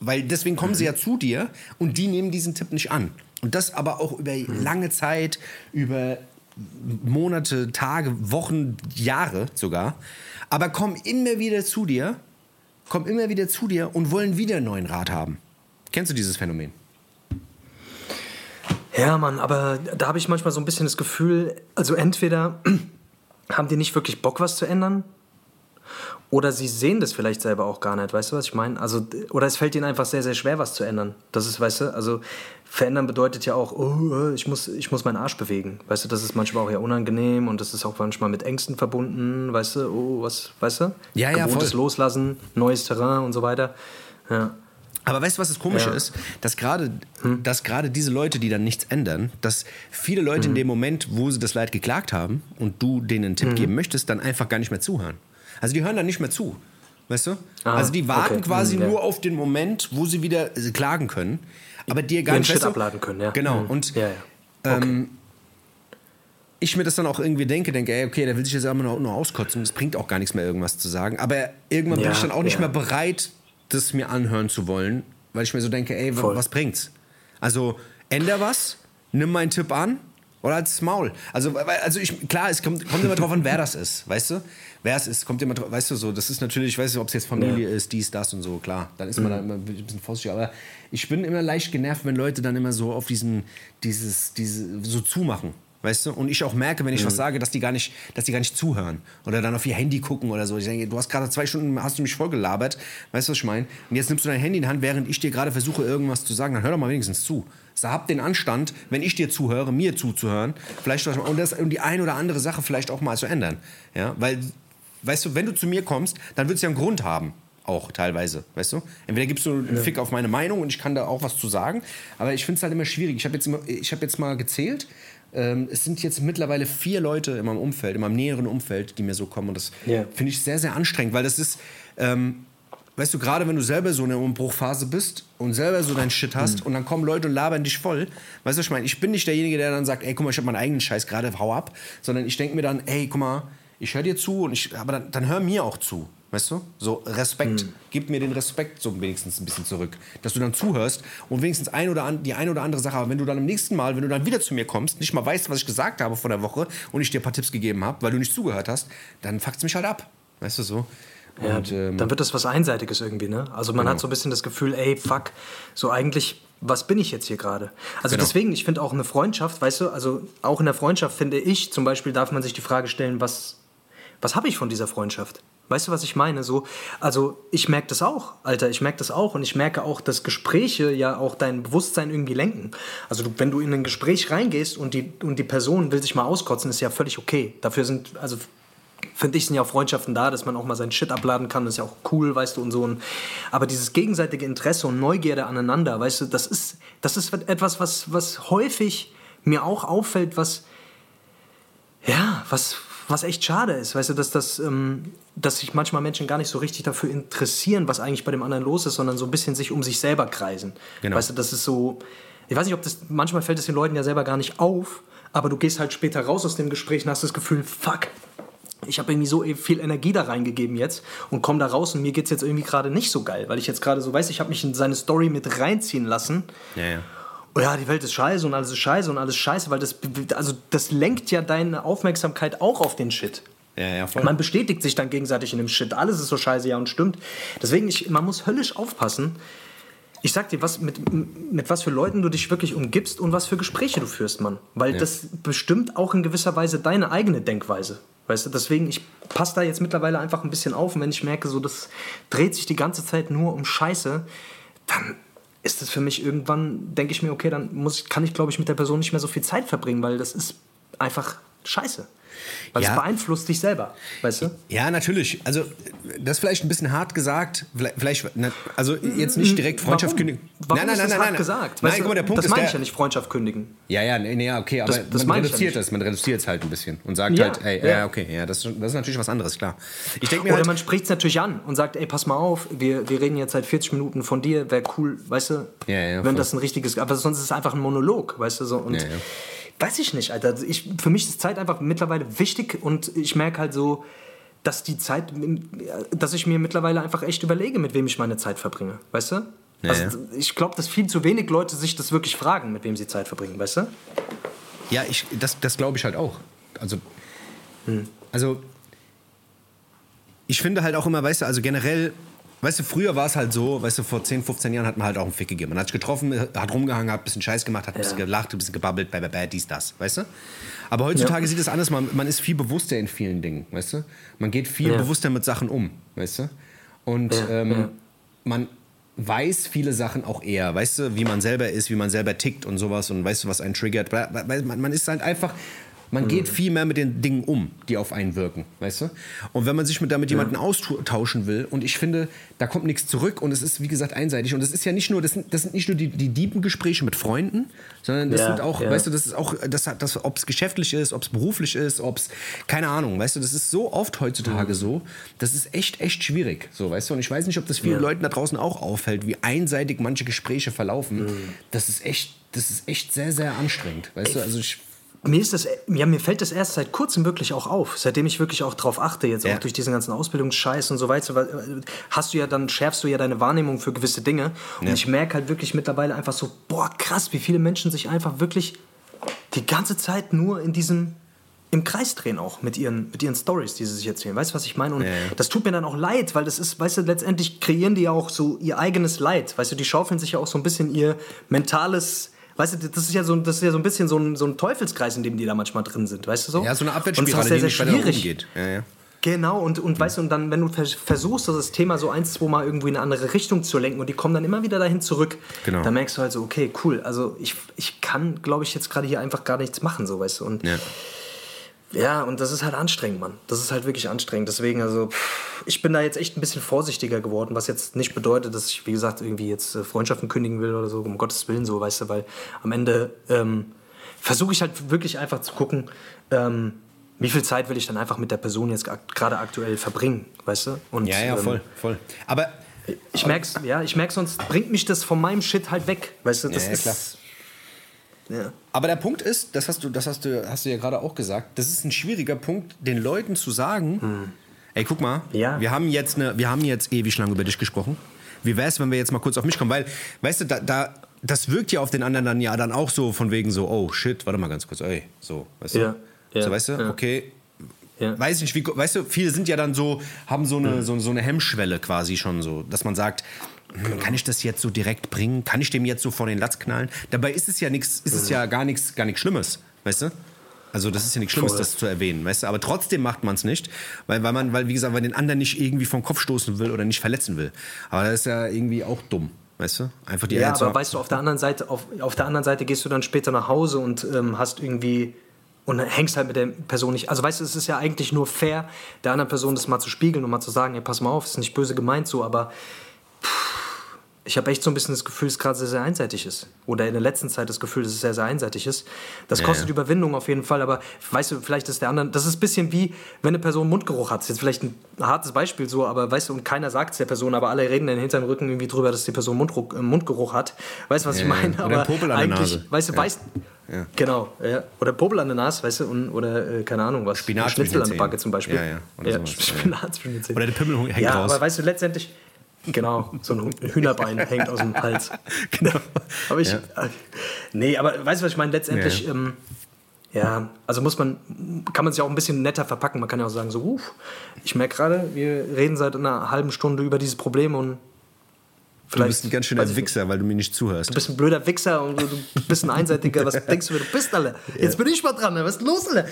weil deswegen kommen sie ja zu dir und die nehmen diesen Tipp nicht an. Und das aber auch über lange Zeit, über Monate, Tage, Wochen, Jahre sogar. Aber kommen immer wieder zu dir, kommen immer wieder zu dir und wollen wieder einen neuen Rat haben. Kennst du dieses Phänomen? Ja, Mann, aber da habe ich manchmal so ein bisschen das Gefühl, also entweder [CLEARS THROAT] haben die nicht wirklich Bock, was zu ändern, oder sie sehen das vielleicht selber auch gar nicht, weißt du, was ich meine? Also, oder es fällt ihnen einfach sehr, sehr schwer, was zu ändern. Das ist, weißt du, also verändern bedeutet ja auch, oh, ich muss, ich muss meinen Arsch bewegen. Weißt du, das ist manchmal auch ja unangenehm und das ist auch manchmal mit Ängsten verbunden, weißt du, oh, was, weißt du? Ja, ja, Gewohntes voll. Loslassen, neues Terrain und so weiter. Ja. Aber weißt du, was das Komische Ja. ist? Dass gerade dass gerade diese Leute, die dann nichts ändern, dass viele Leute in dem Moment, wo sie das Leid geklagt haben und du denen einen Tipp geben möchtest, dann einfach gar nicht mehr zuhören. Also die hören dann nicht mehr zu. Weißt du? Ah, also die warten okay. quasi Hm, ja. nur auf den Moment, wo sie wieder äh, klagen können. Aber dir gar Ihren nicht Shit abladen können, ja. Genau. Hm. Und Ja, ja. ähm, ich mir das dann auch irgendwie denke, denke, ey, okay, der will sich jetzt einfach nur, nur auskotzen, es bringt auch gar nichts mehr, irgendwas zu sagen. Aber irgendwann bin ich dann auch nicht mehr bereit, das mir anhören zu wollen, weil ich mir so denke, ey, Voll. was bringt's? Also, änder was, nimm meinen Tipp an oder als Maul. Also, also ich, klar, es kommt, kommt immer drauf an, wer das ist, weißt du? Wer es ist, kommt immer drauf, weißt du, so, das ist natürlich, ich weiß nicht, ob es jetzt Familie ist, dies, das und so, klar, dann ist man da immer ein bisschen vorsichtig, aber ich bin immer leicht genervt, wenn Leute dann immer so auf diesen, dieses, diese, so zumachen. Weißt du? Und ich auch merke, wenn ich was sage, dass die, gar nicht, dass die gar nicht zuhören. Oder dann auf ihr Handy gucken oder so. Ich denke, du hast gerade zwei Stunden, hast du mich vollgelabert. Weißt du, was ich meine? Und jetzt nimmst du dein Handy in die Hand, während ich dir gerade versuche, irgendwas zu sagen. Dann hör doch mal wenigstens zu. So, hab den Anstand, wenn ich dir zuhöre, mir zuzuhören. Vielleicht auch- und, das, und die ein oder andere Sache vielleicht auch mal zu ändern. Ja? Weil, weißt du, wenn du zu mir kommst, dann wird es ja einen Grund haben. Auch teilweise, weißt du? Entweder gibst du einen Fick auf meine Meinung und ich kann da auch was zu sagen. Aber ich finde es halt immer schwierig. Ich habe jetzt, immer- ich hab jetzt mal gezählt. Ähm, es sind jetzt mittlerweile vier Leute in meinem Umfeld, in meinem näheren Umfeld, die mir so kommen. Und das Ja. finde ich sehr, sehr anstrengend, weil das ist, ähm, weißt du, gerade wenn du selber so in der Umbruchphase bist und selber so dein Shit hast und dann kommen Leute und labern dich voll. Weißt du, was ich meine? Ich bin nicht derjenige, der dann sagt, ey, guck mal, ich habe meinen eigenen Scheiß gerade, hau ab. Sondern ich denke mir dann, ey, guck mal, ich höre dir zu, und ich, aber dann, dann hör mir auch zu. Weißt du? So Respekt. Gib mir den Respekt so wenigstens ein bisschen zurück. Dass du dann zuhörst und wenigstens ein oder an, die eine oder andere Sache, aber wenn du dann am nächsten Mal, wenn du dann wieder zu mir kommst, nicht mal weißt, was ich gesagt habe vor der Woche und ich dir ein paar Tipps gegeben habe, weil du nicht zugehört hast, dann fuckt's mich halt ab. Weißt du so? Ja, Und, ähm, dann wird das was Einseitiges irgendwie, ne? Also man hat so ein bisschen das Gefühl, ey, fuck, so eigentlich, was bin ich jetzt hier gerade? Also Genau. deswegen, ich finde auch eine Freundschaft, weißt du, also auch in der Freundschaft finde ich, zum Beispiel darf man sich die Frage stellen, was, was habe ich von dieser Freundschaft? Weißt du, was ich meine? So, also ich merke das auch, Alter, ich merke das auch und ich merke auch, dass Gespräche ja auch dein Bewusstsein irgendwie lenken. Also du, wenn du in ein Gespräch reingehst und die, und die Person will sich mal auskotzen, ist ja völlig okay. Dafür sind, also finde ich, sind ja auch Freundschaften da, dass man auch mal seinen Shit abladen kann, das ist ja auch cool, weißt du, und so. Aber dieses gegenseitige Interesse und Neugierde aneinander, weißt du, das ist, das ist etwas, was, was häufig mir auch auffällt, was, ja, was, was echt schade ist, weißt du, dass, das, ähm, dass sich manchmal Menschen gar nicht so richtig dafür interessieren, was eigentlich bei dem anderen los ist, sondern so ein bisschen sich um sich selber kreisen. Genau. Weißt du, das ist so, ich weiß nicht, ob das, manchmal fällt es den Leuten ja selber gar nicht auf, aber du gehst halt später raus aus dem Gespräch und hast das Gefühl, fuck, ich habe irgendwie so viel Energie da reingegeben jetzt und komme da raus und mir geht es jetzt irgendwie gerade nicht so geil, weil ich jetzt gerade so weiß, ich habe mich in seine Story mit reinziehen lassen. Ja, ja. Oh ja, die Welt ist scheiße und alles ist scheiße und alles scheiße, weil das, also das lenkt ja deine Aufmerksamkeit auch auf den Shit. Ja, ja, voll. Man bestätigt sich dann gegenseitig in dem Shit. Alles ist so scheiße, ja und stimmt. Deswegen, ich, man muss höllisch aufpassen. Ich sag dir, was, mit, mit was für Leuten du dich wirklich umgibst und was für Gespräche du führst, Mann. Weil das bestimmt auch in gewisser Weise deine eigene Denkweise. Weißt du, deswegen, ich passe da jetzt mittlerweile einfach ein bisschen auf und wenn ich merke, so das dreht sich die ganze Zeit nur um Scheiße, dann ist das für mich irgendwann, denke ich mir, okay, dann muss, kann ich, glaube ich, mit der Person nicht mehr so viel Zeit verbringen, weil das ist einfach Scheiße. Weil Ja. es beeinflusst dich selber, weißt du? Ja, natürlich. Also, das ist vielleicht ein bisschen hart gesagt. Vielleicht, also jetzt nicht direkt Freundschaft Warum? kündigen. Warum ist das hart gesagt? Nein, Weißt du, guck mal, der Punkt das ist meine der, ich ja nicht, Freundschaft kündigen. Ja, ja, nee, nee, ja, okay, aber Das- das man meine ja reduziert nicht. es, man reduziert es halt ein bisschen und sagt Ja, halt, ey, ja. ja, okay, ja, das, das ist natürlich was anderes, klar. Ich denke mir Oder halt, man spricht es natürlich an und sagt, ey, pass mal auf, wir, wir reden jetzt seit 40 Minuten von dir, wäre cool, weißt du? Ja, ja, wenn voll. das ein richtiges, aber sonst ist es einfach ein Monolog, weißt du? So. Und Ja, ja. weiß ich nicht, Alter. Ich, für mich ist Zeit einfach mittlerweile wichtig und ich merke halt so, dass die Zeit, dass ich mir mittlerweile einfach echt überlege, mit wem ich meine Zeit verbringe, weißt du? Ja, also. Ich glaube, dass viel zu wenig Leute sich das wirklich fragen, mit wem sie Zeit verbringen, weißt du? ja, ich, das, das glaube ich halt auch. Also, Hm. also, ich finde halt auch immer, weißt du, also generell, weißt du, früher war es halt so, weißt du, vor 10, 15 Jahren hat man halt auch einen Fick gegeben. Man hat sich getroffen, hat rumgehangen, hat ein bisschen Scheiß gemacht, hat ein bisschen Ja. gelacht, ein bisschen gebabbelt, bäh, bäh, bäh, dies, das, weißt du? Aber heutzutage Ja. sieht es anders, man, man ist viel bewusster in vielen Dingen, weißt du? Man geht viel Ja. bewusster mit Sachen um, weißt du? Und ähm, man weiß viele Sachen auch eher, weißt du, wie man selber ist, wie man selber tickt und sowas und weißt du, was einen triggert. Man, man ist halt einfach, man geht Mhm. viel mehr mit den Dingen um, die auf einen wirken, weißt du? Und wenn man sich mit damit jemanden austauschen will und ich finde, da kommt nichts zurück und es ist, wie gesagt, einseitig und es ist ja nicht nur, das sind, das sind nicht nur die, die deepen Gespräche mit Freunden, sondern das Ja, sind auch, ja. weißt du, das ist auch, das das, ob es geschäftlich ist, ob es beruflich ist, ob es, keine Ahnung, weißt du, das ist so oft Mhm. heutzutage so, das ist echt, echt schwierig, so, weißt du, und ich weiß nicht, ob das vielen Ja. Leuten da draußen auch auffällt, wie einseitig manche Gespräche verlaufen. Mhm. Das ist echt, das ist echt sehr, sehr anstrengend, weißt du, also ich, Mir, ist das, ja, mir fällt das erst seit kurzem wirklich auch auf, seitdem ich wirklich auch drauf achte, jetzt Ja. auch durch diesen ganzen Ausbildungsscheiß und so weiter, äh, hast du ja dann, schärfst du ja deine Wahrnehmung für gewisse Dinge. Und Ja. ich merke halt wirklich mittlerweile einfach so, boah, krass, wie viele Menschen sich einfach wirklich die ganze Zeit nur in diesem im Kreis drehen auch mit ihren, mit ihren Stories, die sie sich erzählen. Weißt du, was ich meine? Und Ja, ja. das tut mir dann auch leid, weil das ist, weißt du, letztendlich kreieren die ja auch so ihr eigenes Leid. Weißt du, die schaufeln sich ja auch so ein bisschen ihr mentales, weißt du, das ist ja so, das ist ja so ein bisschen so ein, so ein Teufelskreis, in dem die da manchmal drin sind, weißt du so? ja, so eine Abwärtsspirale, auch sehr, die sehr nicht schwierig. Ja, ja. Genau, und, und weißt du, und dann, wenn du vers versuchst, das Thema so ein, zwei Mal irgendwie in eine andere Richtung zu lenken und die kommen dann immer wieder dahin zurück, Genau. dann merkst du halt so, okay, cool, also ich, ich kann, glaube ich, jetzt gerade hier einfach gar nichts machen, so, weißt du. Und Ja. Ja, und das ist halt anstrengend, Mann. Das ist halt wirklich anstrengend. Deswegen, also, pff, ich bin da jetzt echt ein bisschen vorsichtiger geworden, was jetzt nicht bedeutet, dass ich, wie gesagt, irgendwie jetzt äh, Freundschaften kündigen will oder so, um Gottes Willen, so, weißt du, weil am Ende ähm, versuche ich halt wirklich einfach zu gucken, ähm, wie viel Zeit will ich dann einfach mit der Person jetzt gerade aktuell verbringen, weißt du? Und, ja, ja, ähm, voll, voll. Aber ich merk's, ja, ich merk, sonst bringt mich das von meinem Shit halt weg, weißt du? Das Ja, ja, klar. ist. Ja. Aber der Punkt ist, das hast du, das hast du, hast du ja gerade auch gesagt, das ist ein schwieriger Punkt, den Leuten zu sagen, ey, guck mal, Hm. Ja. wir haben jetzt eine, wir haben jetzt ewig lang über dich gesprochen. Wie wär's, wenn wir jetzt mal kurz auf mich kommen? Weil, weißt du, da, da, das wirkt ja auf den anderen dann ja dann auch so von wegen so, oh shit, warte mal ganz kurz, ey, so, weißt du? Ja, so, weißt du, okay. Ja. Weiß ich nicht, wie, weißt du, viele sind ja dann so, haben so Hm. eine, so, so eine Hemmschwelle quasi schon so, dass man sagt, hm, kann ich das jetzt so direkt bringen? Kann ich dem jetzt so vor den Latz knallen? Dabei ist es ja nichts, ist es ja gar nichts, gar nichts Schlimmes, weißt du? Also das ist ja nichts Schlimmes, Voll. das zu erwähnen, weißt du? Aber trotzdem macht man es nicht, weil, weil man, weil wie gesagt, weil den anderen nicht irgendwie vom Kopf stoßen will oder nicht verletzen will. Aber das ist ja irgendwie auch dumm, weißt du? Einfach die Ja, aber weißt du, auf der anderen Seite, auf, auf der anderen Seite gehst du dann später nach Hause und ähm, hast irgendwie Und hängst halt mit der Person nicht. Also weißt du, es ist ja eigentlich nur fair, der anderen Person das mal zu spiegeln und mal zu sagen, ey, pass mal auf, ist nicht böse gemeint so, aber ich habe echt so ein bisschen das Gefühl, dass es gerade sehr, sehr einseitig ist. Oder in der letzten Zeit das Gefühl, dass es sehr, sehr einseitig ist. Das kostet ja. Überwindung auf jeden Fall, aber weißt du, vielleicht ist der andere, das ist ein bisschen wie, wenn eine Person Mundgeruch hat. Das ist jetzt vielleicht ein hartes Beispiel so, aber weißt du, und keiner sagt es der Person, aber alle reden dann hinterm Rücken irgendwie drüber, dass die Person Mundgeruch, äh, Mundgeruch hat. Weißt du, was ich Ja, meine? oder Aber Popel an der Nase. weißt du, weißt. Genau. Oder Popel an der Nase, weißt du, und, oder äh, keine Ahnung was. Spinat Schnitzel an der Backe zum Beispiel. Ja, ja, oder ja. Spinat. Oder der Pimmel hängt ja, raus. aber weißt du, letztendlich, genau, so ein Hühnerbein [LAUGHS] hängt aus dem Hals. [LAUGHS] Genau. [LAUGHS] Aber ich, Ja. äh, nee, aber weißt du, was ich meine? Letztendlich, Ja, ja, ähm, ja also muss man, kann man sich auch ein bisschen netter verpacken. Man kann ja auch sagen, so, uff, ich merke gerade, wir reden seit einer halben Stunde über dieses Problem und Du vielleicht. bist ein ganz schöner. Wichser, weil du mir nicht zuhörst. Du bist ein blöder Wichser und du du bist ein Einseitiger. Was denkst du, wer du bist, alle? Jetzt bin ich mal dran. Was ist los, alle?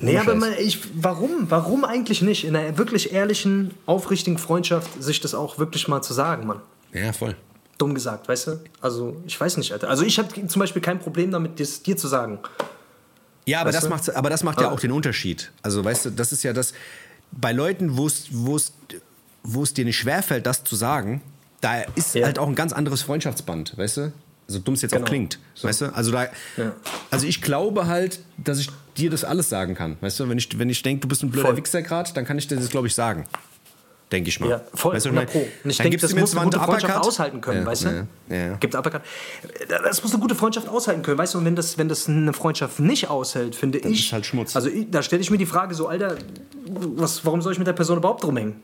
nee, ohne aber man, ich, warum? Warum eigentlich nicht? In einer wirklich ehrlichen, aufrichtigen Freundschaft sich das auch wirklich mal zu sagen, Mann. Ja, voll. Dumm gesagt, weißt du? Also, ich weiß nicht, Alter. Also, ich habe zum Beispiel kein Problem damit, das dir zu sagen. Ja, aber Weißt das, du? macht, aber das macht ja Ja. auch den Unterschied. Also, weißt du, das ist ja das, bei Leuten, wo es dir nicht schwerfällt, das zu sagen, da ist Ja. halt auch ein ganz anderes Freundschaftsband, weißt du? So dumm es jetzt auch Genau. klingt, weißt du? Also, da, Ja. also ich glaube halt, dass ich dir das alles sagen kann, weißt du? Wenn ich, wenn ich denke, du bist ein blöder Voll. Wichser gerade, dann kann ich dir das, glaube ich, sagen. Denke ich mal. Ja, voll, Weißt du, 100 was Pro. Und ich denke, das muss eine gute Freundschaft Uppercut. aushalten können, Ja, weißt du? Ja, ja. Gibt Uppercut. Das muss eine gute Freundschaft aushalten können, weißt du? Und wenn das, wenn das eine Freundschaft nicht aushält, finde ich. ist halt Schmutz. Also da stelle ich mir die Frage so, Alter, was, warum soll ich mit der Person überhaupt rumhängen?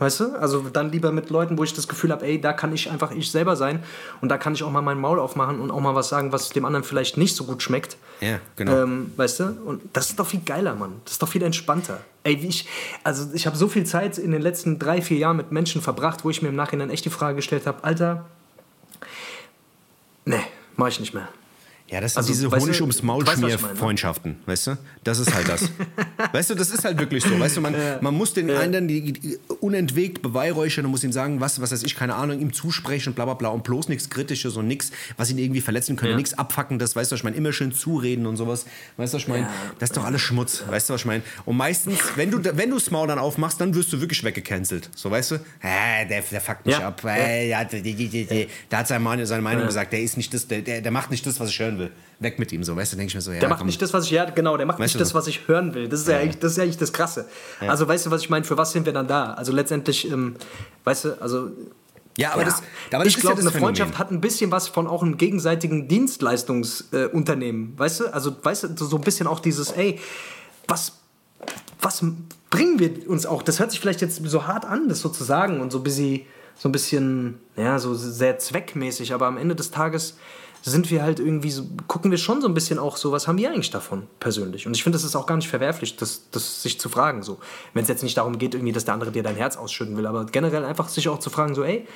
Weißt du? Also dann lieber mit Leuten, wo ich das Gefühl habe, ey, da kann ich einfach ich selber sein und da kann ich auch mal mein Maul aufmachen und auch mal was sagen, was dem anderen vielleicht nicht so gut schmeckt. Ja, genau. Ähm, weißt du? Und das ist doch viel geiler, Mann. Das ist doch viel entspannter. Ey, wie ich, also ich habe so viel Zeit in den letzten drei, vier Jahren mit Menschen verbracht, wo ich mir im Nachhinein echt die Frage gestellt habe, Alter, nee, mach ich nicht mehr. Ja, das sind Also, diese Honig ums Maul? Freundschaften, weißt du? Das ist halt das. [LAUGHS] weißt du, das ist halt wirklich so. Weißt du, man, man muss den einen die, die unentwegt beweihräuchern und muss ihm sagen, was, was weiß ich, keine Ahnung, ihm zusprechen, bla bla bla und bloß nichts Kritisches und nichts, was ihn irgendwie verletzen könnte, Ja. nichts Abfackendes, weißt du, was ich meine? Immer schön zureden und sowas. Weißt du, was ich meine? Ja. Das ist doch alles Schmutz, weißt du, was ich meine? Und meistens, wenn du wenn du das Maul dann aufmachst, dann wirst du wirklich weggecancelt. So, weißt du? Hä, der, der fuckt mich Ja. ab. Äh, ja, der hat seine Meinung, seine Meinung gesagt, der ist nicht das, der, der, der macht nicht das, was ich hören will. Weg mit ihm, so, weißt du, denke ich mir so, ja. Der macht komm. nicht das, was ich, ja, genau, der macht Weißt nicht das, so? was ich hören will. Das ist ja, eigentlich, das ist ja eigentlich das Krasse. Also, weißt du, was ich meine? Für was sind wir dann da? Also, letztendlich, ähm, weißt du, also. Ja, aber ja. das, aber das ich glaube, ja eine Freundschaft hat ein bisschen was von auch einem gegenseitigen Dienstleistungsunternehmen. Äh, weißt du? Also, weißt du, so ein bisschen auch dieses, ey, was, was bringen wir uns auch? Das hört sich vielleicht jetzt so hart an, das so zu sagen und so ein bisschen, so ein bisschen, ja, so sehr zweckmäßig, aber am Ende des Tages sind wir halt irgendwie so, gucken wir schon so ein bisschen auch so, was haben wir eigentlich davon persönlich? Und ich finde, das ist auch gar nicht verwerflich, das, das sich zu fragen, so. Wenn es jetzt nicht darum geht, irgendwie, dass der andere dir dein Herz ausschütten will, aber generell einfach sich auch zu fragen, so, ey,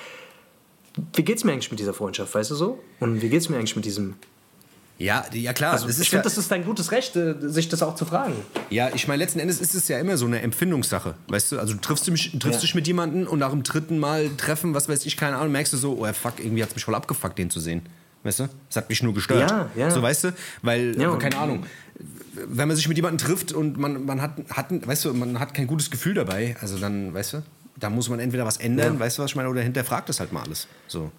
wie geht's mir eigentlich mit dieser Freundschaft, weißt du so? Und wie geht's mir eigentlich mit diesem. Ja, ja klar. Also, ich finde, das ist dein gutes Recht, äh, sich das auch zu fragen. ja, ich meine, letzten Endes ist es ja immer so eine Empfindungssache. Weißt du, also du triffst, dich, triffst Ja. dich mit jemandem und nach dem dritten Mal treffen, was weiß ich, keine Ahnung, merkst du so, oh fuck, irgendwie hat es mich voll abgefuckt, den zu sehen. Weißt du? Es hat mich nur gestört. Ja, ja. So, weißt du? Weil, Ja. keine Ahnung, wenn man sich mit jemandem trifft und man, man, hat, hat, weißt du, man hat kein gutes Gefühl dabei, also dann, weißt du, da muss man entweder was ändern, Ja. weißt du, was ich meine, oder hinterfragt das halt mal alles. So.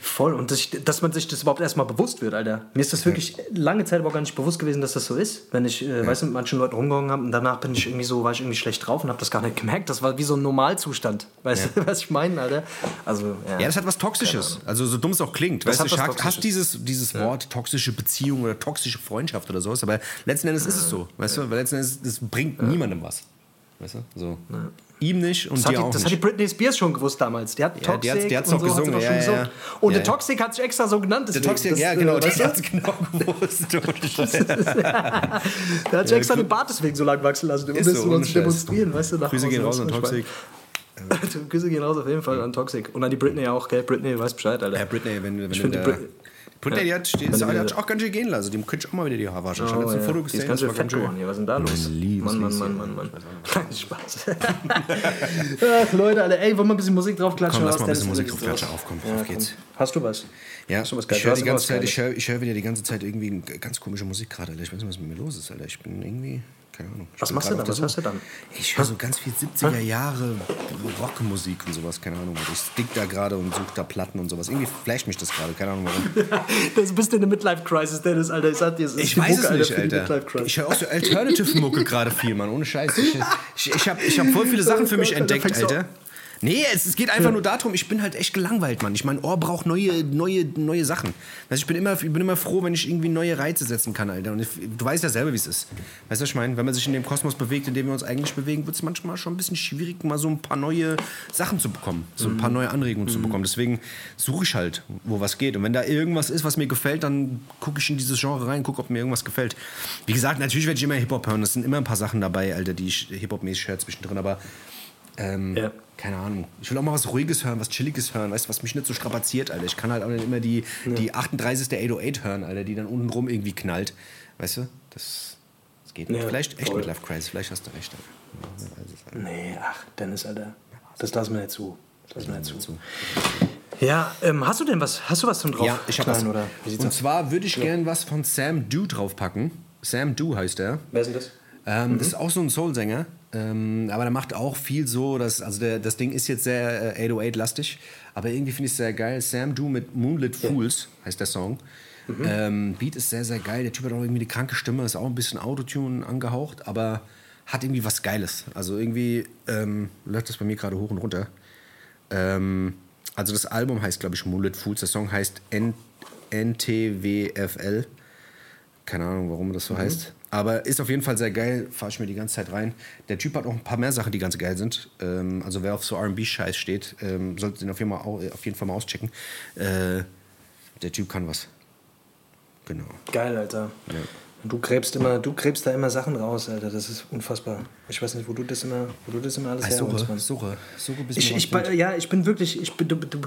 Voll. Und das, dass man sich das überhaupt erstmal bewusst wird, Alter. Mir ist das wirklich lange Zeit überhaupt gar nicht bewusst gewesen, dass das so ist. Wenn ich, äh, weißt du, mit manchen Leuten rumgegangen habe und danach bin ich irgendwie so, war ich irgendwie schlecht drauf und habe das gar nicht gemerkt. Das war wie so ein Normalzustand. Weißt du, [LAUGHS] was ich meine, Alter? Also, ja. Ja, das hat was Toxisches. Also so dumm es auch klingt. Das weißt du, ich hasse dieses, dieses Wort toxische Beziehung oder toxische Freundschaft oder sowas, aber letzten Endes ist es so. Weißt du, weil letzten Endes das bringt niemandem was. Weißt du? So. Ihm nicht und Das, hat dir die, auch das hat nicht. die Britney Spears schon gewusst damals. Die hat Ja, Toxic die hat's- die hat's und so hat sie gesungen, doch schon ja, ja, gesungen. ja. Und Ja, ja. Toxic hat sich extra so genannt. der deswegen. Toxic, Das, ja äh, genau, [LAUGHS] das hat genau gewusst. Der hat sich extra den Bart deswegen so lang wachsen lassen, um das so, zu demonstrieren. Weißt du, nach Grüße gehen raus an Toxic. [LAUGHS] Grüße gehen raus auf jeden Fall an Toxic. Und an die Britney auch, gell? Britney weiß Bescheid, Alter. Ja, Britney, wenn, wenn Ich du da die Brit- Pudding Daddy hat, steht, Wenn hat, auch ganz schön gehen lassen. Dem könnte ich auch mal wieder die Haare waschen. Ich habe Oh, jetzt ein ja. Foto gesehen, ganz das schön war fett geworden hier. Was ist denn da los? Mann, Mann. Mann, Mann, Mann. Spaß. [LAUGHS] Ach, Leute, Alter, ey, wollen wir ein bisschen Musik draufklatschen? Komm, lass mal ein bisschen Musik draufklatschen. los? Auf, komm, Ja, auf komm. geht's. Hast du was? Ja, du was ich höre die ganze Zeit, ich höre wieder die ganze Zeit irgendwie ganz komische Musik gerade. Alter. Ich weiß nicht, was mit mir los ist, Alter. Ich bin irgendwie, keine Ahnung. Ich Was machst du gerade da? auf der Was hörst du dann? Ich höre so ganz viel 70er Jahre Rockmusik und sowas, keine Ahnung. Ich stick da gerade und suche da Platten und sowas. Irgendwie flasht mich das gerade, keine Ahnung warum. [LAUGHS] Das bist du in der Midlife-Crisis, Dennis, Alter. Ich sag dir, es ist Ich weiß Mucke, es nicht, Alter. Midlife-Crisis. Ich höre auch so Alternative-Mucke gerade viel, Mann. Ohne Scheiß. Ich, ich, ich habe ich hab voll viele Sachen für mich Oh Alter, entdeckt, Alter. Nee, es, es geht einfach nur darum, ich bin halt echt gelangweilt, Mann. Ich mein Ohr braucht neue, neue, neue Sachen. Du, ich, bin immer, ich bin immer froh, wenn ich irgendwie neue Reize setzen kann, Alter. Und ich, du weißt ja selber, wie es ist. Weißt du, was ich meine? Wenn man sich in dem Kosmos bewegt, in dem wir uns eigentlich bewegen, wird es manchmal schon ein bisschen schwierig, mal so ein paar neue Sachen zu bekommen. So ein paar neue Anregungen zu bekommen. Deswegen suche ich halt, wo was geht. Und wenn da irgendwas ist, was mir gefällt, dann gucke ich in dieses Genre rein, gucke, ob mir irgendwas gefällt. Wie gesagt, natürlich werde ich immer Hip-Hop hören. Es sind immer ein paar Sachen dabei, Alter, die ich Hip-Hop-mäßig höre zwischendrin. Aber ähm, Ja. keine Ahnung. Ich will auch mal was Ruhiges hören, was Chilliges hören, weißt du, was mich nicht so strapaziert, Alter. Ich kann halt auch nicht immer die, die 38. 808 hören, Alter, die dann unten rum irgendwie knallt. Weißt du? Das, das geht nicht. Ja, vielleicht echt voll. mit Life Crisis, vielleicht hast du recht. Alter. Ja. Nee, ach, Dennis, Alter. Das lassen wir nicht zu. Das lassen wir nicht zu. Ja, ähm, hast du denn was? Hast du was zum drauf? Ja, ich habe was. Oder wie Und aus? zwar würde ich gern was von Sam Do draufpacken. Sam Do heißt er. Wer ist denn das? Ähm, Das ist auch so ein Soul-Sänger, ähm, aber der macht auch viel so, dass, also der, das Ding ist jetzt sehr äh, 808-lastig, aber irgendwie finde ich es sehr geil. Sam Do mit Moonlit Fools heißt der Song. Ähm, Beat ist sehr, sehr geil. Der Typ hat auch irgendwie eine kranke Stimme, ist auch ein bisschen Autotune angehaucht, aber hat irgendwie was Geiles. Also irgendwie ähm, läuft das bei mir gerade hoch und runter. Ähm, also das Album heißt, glaube ich, Moonlit Fools. Der Song heißt N NTWFL. Keine Ahnung, warum das so heißt. Aber ist auf jeden Fall sehr geil. Fahre ich mir die ganze Zeit rein. Der Typ hat auch ein paar mehr Sachen, die ganz geil sind. Ähm, also wer auf so R&B-Scheiß steht, ähm, sollte den auf jeden, Fall, au- auf jeden Fall mal auschecken. Äh, der Typ kann was. Genau. Geil, Alter. Ja. Und du gräbst immer, du gräbst da immer Sachen raus, Alter. Das ist unfassbar. Ich weiß nicht, wo du das immer, wo du das immer alles herholst, Suche, Mann. suche, suche bis Ich, ich, ja, ich bin wirklich, ich bin, du, du,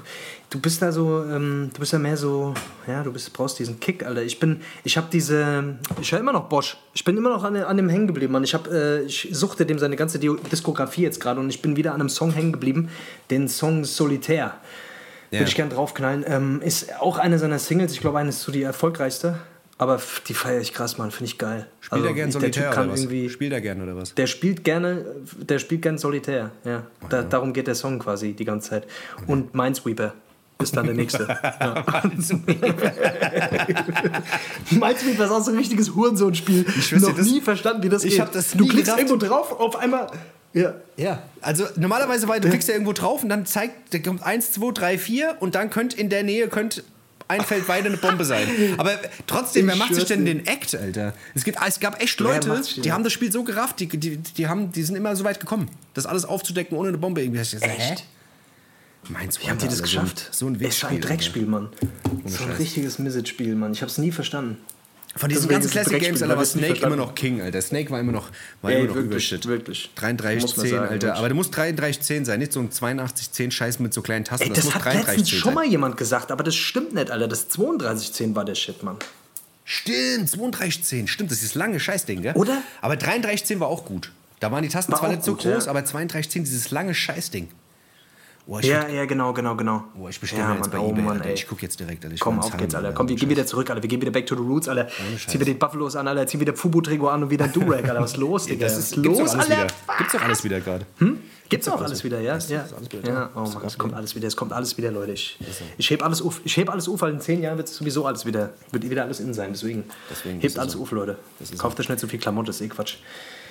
du bist da so, ähm, du bist ja mehr so, ja, du bist, brauchst diesen Kick, Alter. Ich bin, ich habe diese, ich höre immer noch Bosch. Ich bin immer noch an, an dem hängen geblieben, Mann. Ich habe, äh, ich suchte dem seine ganze Diskografie jetzt gerade und ich bin wieder an einem Song hängen geblieben, den Song Solitär. Ja. Würde ich gern draufknallen. Ähm, ist auch eine seiner Singles, ich glaube, eine ist so die erfolgreichste. Aber die feiere ich krass, Mann, finde ich geil. Spielt er gern ich- der Typ Solitär oder was? Spielt er gern oder was? der spielt gerne, der spielt gern Solitär, ja. Da, darum geht der Song quasi die ganze Zeit. Und Minesweeper ist dann der nächste. [LAUGHS] ja. [LAUGHS] Minesweeper ist auch so ein richtiges Hurensohn-Spiel. schwör's dir, Noch das- nie verstanden, wie das ich geht. das du nie klickst gerafft. irgendwo drauf, auf einmal. Ja. Ja, also normalerweise, weil du klickst ja irgendwo drauf und dann zeigt, da kommt 1, 2, 3, 4 und dann könnte in der Nähe könnte ein Feld weiter eine Bombe sein. Aber trotzdem, wer Ich macht sich denn den Act, Alter? Es, gibt, es gab echt Wer Leute, die haben das Spiel so gerafft, die, die, die, haben, die sind immer so weit gekommen, das alles aufzudecken ohne eine Bombe irgendwie. Echt? Hä? Meinst Wie haben die das geschafft? So ein, so ein ist ein Wichsspiel, Dreckspiel, Mann. So ein richtiges Missage-Spiel, Mann. Ich hab's nie verstanden. Von diesen Deswegen ganzen Classic Games, Alter, war Snake immer noch King, Alter. Snake war immer noch, war Ey, immer noch wirklich, Übershit. wirklich. 33, Muss man 10, sagen, Alter. wirklich. Aber der muss 33, 10 sein, nicht so ein 82, 10 Scheiß mit so kleinen Tasten. Ey, das, muss hat 33, letztens 10 schon mal jemand gesagt, aber das stimmt nicht, Alter. Das 3210 war der Shit, Mann. Stimmt, 3210, stimmt, das ist das lange Scheißding, gell? Oder? Aber 3310 war auch gut. Da waren die Tasten War zwar nicht so gut, groß, ja. aber 3210, dieses lange Scheißding. Oh, Ja, ja, genau, genau, genau. oh, ich bestelle ja, jetzt bei oh, eBay, Mann. Ich guck jetzt direkt, Alter. Ich Komm, auf uns geht's, Alter. Komm, wir gehen wieder zurück, Alter. Wir gehen wieder back to the roots, Alter. Scheiß. Zieh wieder die Buffalos an, Alter. Zieh wieder Fubu-Trikot an und wieder Durag, Alter. Was ist los, Digga? Was ist, los, Alter? wieder. Gibt's doch alles wieder gerade. Gibt's auch alles wieder. ja? Ja, alles wieder ja. Oh Mann, es kommt alles wieder. Es kommt alles wieder, Leute. Ich, ich heb alles auf. Ich heb alles auf, weil in zehn Jahren wird sowieso alles wieder, wird wieder alles in sein. Deswegen, Deswegen, hebt alles so. auf, Leute. Kauft euch nicht so viel Klamotte, ist eh Quatsch.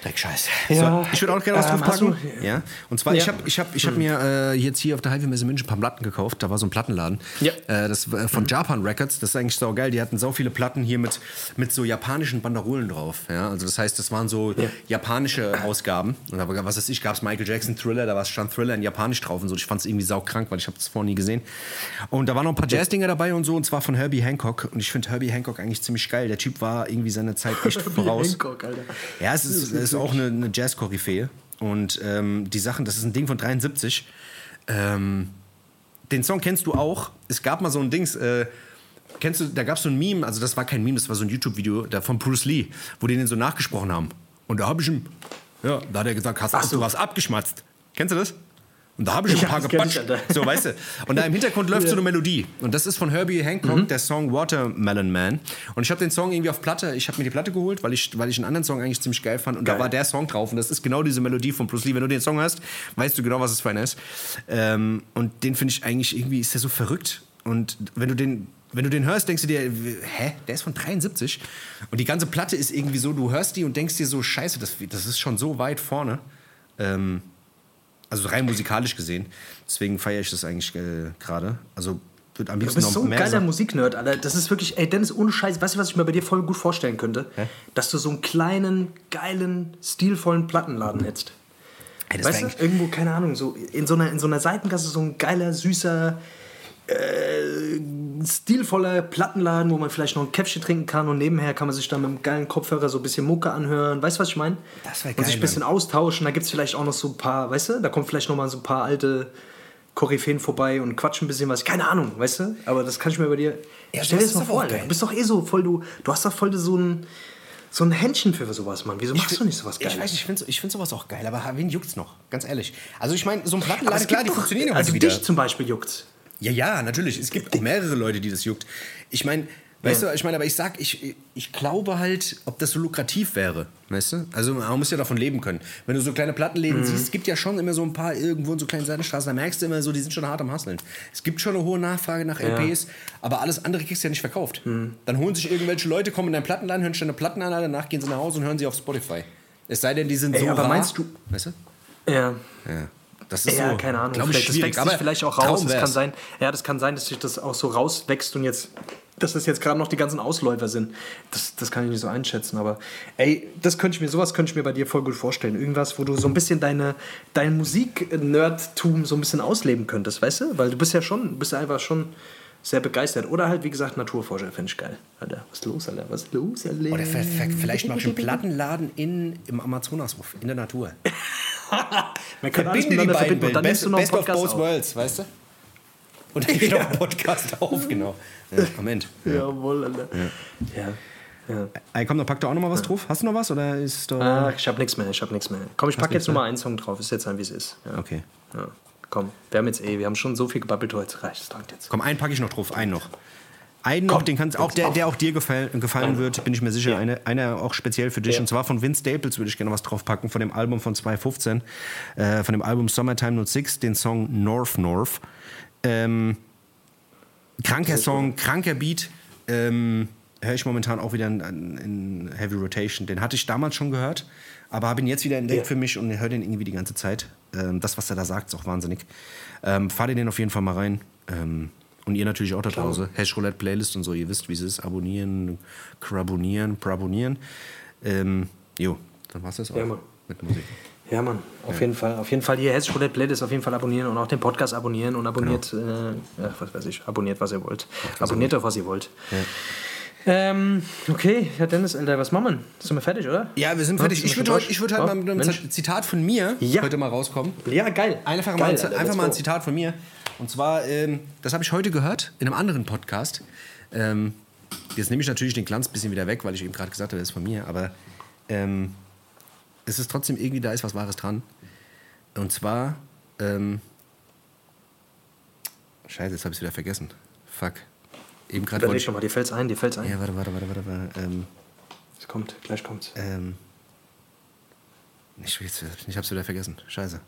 Dreckscheiß. Ja. So, ich würde auch gerne was Ähm, du- Ja. Und zwar, ich Ja. habe ich hab, ich hab mir äh, jetzt hier auf der Highway-Messe München ein paar Platten gekauft. Da war so ein Plattenladen. Ja. Äh, das war von Japan Records. Das ist eigentlich sau geil. Die hatten so viele Platten hier mit, mit so japanischen Banderolen drauf. Ja. Also das heißt, das waren so japanische Ausgaben. Und da, was weiß ich, gab es Michael Jackson Thriller, da war stand Thriller in Japanisch drauf und so. Ich fand es irgendwie saukrank, weil ich habe das vorher nie gesehen. Und da waren noch ein paar Jazz-Dinger dabei und so, und zwar von Herbie Hancock. Und ich finde Herbie Hancock eigentlich ziemlich geil. Der Typ war irgendwie seiner Zeit echt [LAUGHS] voraus. Hancock, Alter. Ja, es ist, es ist auch eine, eine Jazz-Koryphäe. Und ähm, die Sachen, das ist ein Ding von 73. Ähm, den Song kennst du auch. Es gab mal so ein Dings, äh, kennst du, da gab es so ein Meme, also das war kein Meme, das war so ein YouTube-Video von Bruce Lee, wo die den so nachgesprochen haben. Und da habe ich ihm, ja, da hat er gesagt, hast so. du was abgeschmatzt. Kennst du das? Und da habe ich Ja, ein paar gepatscht. So, weißt du. Und da im Hintergrund läuft so eine Melodie. Und das ist von Herbie Hancock, Mhm. der Song Watermelon Man. Und ich habe den Song irgendwie auf Platte, ich habe mir die Platte geholt, weil ich, weil ich einen anderen Song eigentlich ziemlich geil fand. Und da Geil. war der Song drauf. Und das ist genau diese Melodie von Bruce Lee. Wenn du den Song hast, weißt du genau, was es für einer ist. Ähm, und den finde ich eigentlich irgendwie, ist der so verrückt. Und wenn du den. Wenn du den hörst, denkst du dir, hä, der ist von 73. Und die ganze Platte ist irgendwie so, du hörst die und denkst dir so, scheiße, das, das ist schon so weit vorne. Ähm, also rein musikalisch gesehen. Deswegen feiere ich das eigentlich äh, gerade. Also wird am Du liebsten bist noch so ein mehr geiler Sachen- Musiknerd, Alter. Das ist wirklich, ey, Dennis, ohne Scheiß, weißt du, was ich mir bei dir voll gut vorstellen könnte? Dass du so einen kleinen, geilen, stilvollen Plattenladen hättest. Ey, weißt du, irgendwo, keine Ahnung, so in so einer, in so einer Seitengasse so ein geiler, süßer, äh, stilvoller Plattenladen, wo man vielleicht noch ein Käffchen trinken kann und nebenher kann man sich dann mit einem geilen Kopfhörer so ein bisschen Mucke anhören. Weißt du, was ich meine? Das wär Und geil, sich ein bisschen austauschen. Da gibt es vielleicht auch noch so ein paar, weißt du, da kommt vielleicht noch mal so ein paar alte Koryphäen vorbei und quatschen ein bisschen was. Keine Ahnung, weißt du? Aber das kann ich mir bei dir. Ja, stell dir das mal vor, geil. Du bist doch eh so voll, du, du hast doch voll so ein, so ein Händchen für sowas, Mann. Wieso machst du nicht sowas Geiles? Ich weiß, ich finde ich find sowas auch geil, aber wen juckt's noch? Ganz ehrlich. Also ich meine, so ein Plattenladen, klar, die doch- funktionieren ja Also wieder. dich zum Beispiel juckt's. Ja, ja, natürlich. Es gibt auch mehrere Leute, die das juckt. Ich meine, weißt du, ich meine, aber ich sag, ich, ich glaube halt, ob das so lukrativ wäre, weißt du? Also man muss ja davon leben können. Wenn du so kleine Plattenläden Mhm. siehst, es gibt ja schon immer so ein paar irgendwo in so kleinen Seitenstraßen, da merkst du immer so, die sind schon hart am Hasseln. Es gibt schon eine hohe Nachfrage nach LPs, aber alles andere kriegst du ja nicht verkauft. Mhm. Dann holen sich irgendwelche Leute, kommen in deinen Plattenladen, hören sich deine Platten an, danach gehen sie nach Hause und hören sie auf Spotify. Es sei denn, die sind Ey, so aber rar. meinst du- Weißt du? Ja. Ja. Das ist Ja, so, keine Ahnung. glaub ich, Vielleicht, das wächst sich vielleicht auch raus. Das kann sein, ja, das kann sein, dass sich das auch so rauswächst und jetzt, dass das jetzt gerade noch die ganzen Ausläufer sind. Das, das kann ich nicht so einschätzen. Aber ey, das könnte ich mir, sowas könnte ich mir bei dir voll gut vorstellen. Irgendwas, wo du so ein bisschen deine, dein Musik-Nerdtum so ein bisschen ausleben könntest, weißt du? Weil du bist ja schon, bist einfach schon sehr begeistert. Oder halt, wie gesagt, Naturforscher, finde ich geil. Alter, was ist los, Alter? Was ist los, Alter? Oder vielleicht mache ich einen Plattenladen in, im Amazonashof, in der Natur. [LAUGHS] [LAUGHS] Man kann alles Verbinde die miteinander beiden verbinden und dann Welten. nimmst du noch einen Best of Podcast both auf. worlds, weißt du? Und [LAUGHS] dann geht noch ein Podcast [LAUGHS] auf, genau. Ja, Moment. Jawohl, Alter. Ja. ja. Ey, komm, dann pack da auch noch mal was drauf. Hast du noch was oder ist da... Ah, ich hab nichts mehr, ich hab nichts mehr. Komm, ich pack jetzt nur mal einen Song drauf. Ist jetzt ein, wie es ist. Ja. Okay. Ja. Komm, wir haben jetzt eh, wir haben schon so viel gebabbelt heute. Reicht, das langt jetzt. Komm, einen packe ich noch drauf, einen noch. Einen noch, den kannst auch der, der auch dir gefallen, gefallen wird, bin ich mir sicher. Ja. Eine, einer auch speziell für dich. Ja. Und zwar von Vince Staples würde ich gerne was draufpacken, von dem Album von 2015, äh, von dem Album Summertime 06, den Song North North. Ähm, kranker Song, kranker Beat. Ähm, höre ich momentan auch wieder in, in Heavy Rotation. Den hatte ich damals schon gehört, aber habe ihn jetzt wieder entdeckt Ja. für mich und höre den irgendwie die ganze Zeit. Ähm, das, was er da sagt, ist auch wahnsinnig. Ähm, fahr dir den auf jeden Fall mal rein. Ähm, und ihr natürlich auch da draußen. Hash Roulette Playlist und so, ihr wisst, wie es ist. Abonnieren, krabonieren, prabonieren. Ähm, jo, dann war's das auch Ja, Mann. mit Musik. Ja, Mann, auf jeden Fall. Auf jeden Fall hier Hessisch Roulette Playlist auf jeden Fall abonnieren und auch den Podcast abonnieren und abonniert, Genau. äh, ja, was weiß ich, abonniert, was ihr wollt. Abonniert doch, was ihr wollt. Ähm, okay, ja, Dennis, Alter, was machen wir? Sind wir fertig, oder? Ja, wir sind Ja, fertig. Ich würde heute, ich würd heute durch? mal mit einem Mensch. Zitat von mir Ja. heute mal rauskommen. Ja, geil. Einfach, geil, mal, ein, Alter, einfach mal ein. Zitat von mir. Und zwar, ähm, das habe ich heute gehört in einem anderen Podcast. Ähm, jetzt nehme ich natürlich den Glanz ein bisschen wieder weg, weil ich eben gerade gesagt habe, das ist von mir. Aber ähm, es ist trotzdem irgendwie, da ist was Wahres dran. Und zwar, ähm, Scheiße, jetzt habe ich es wieder vergessen. Fuck. Eben gerade Überleg schon mal, dir fällt's ein, dir fällt's ein. Ja, warte, warte, warte, warte. warte. Ähm, Es kommt, gleich kommt's. ähm, ich, ich hab's wieder vergessen. Scheiße.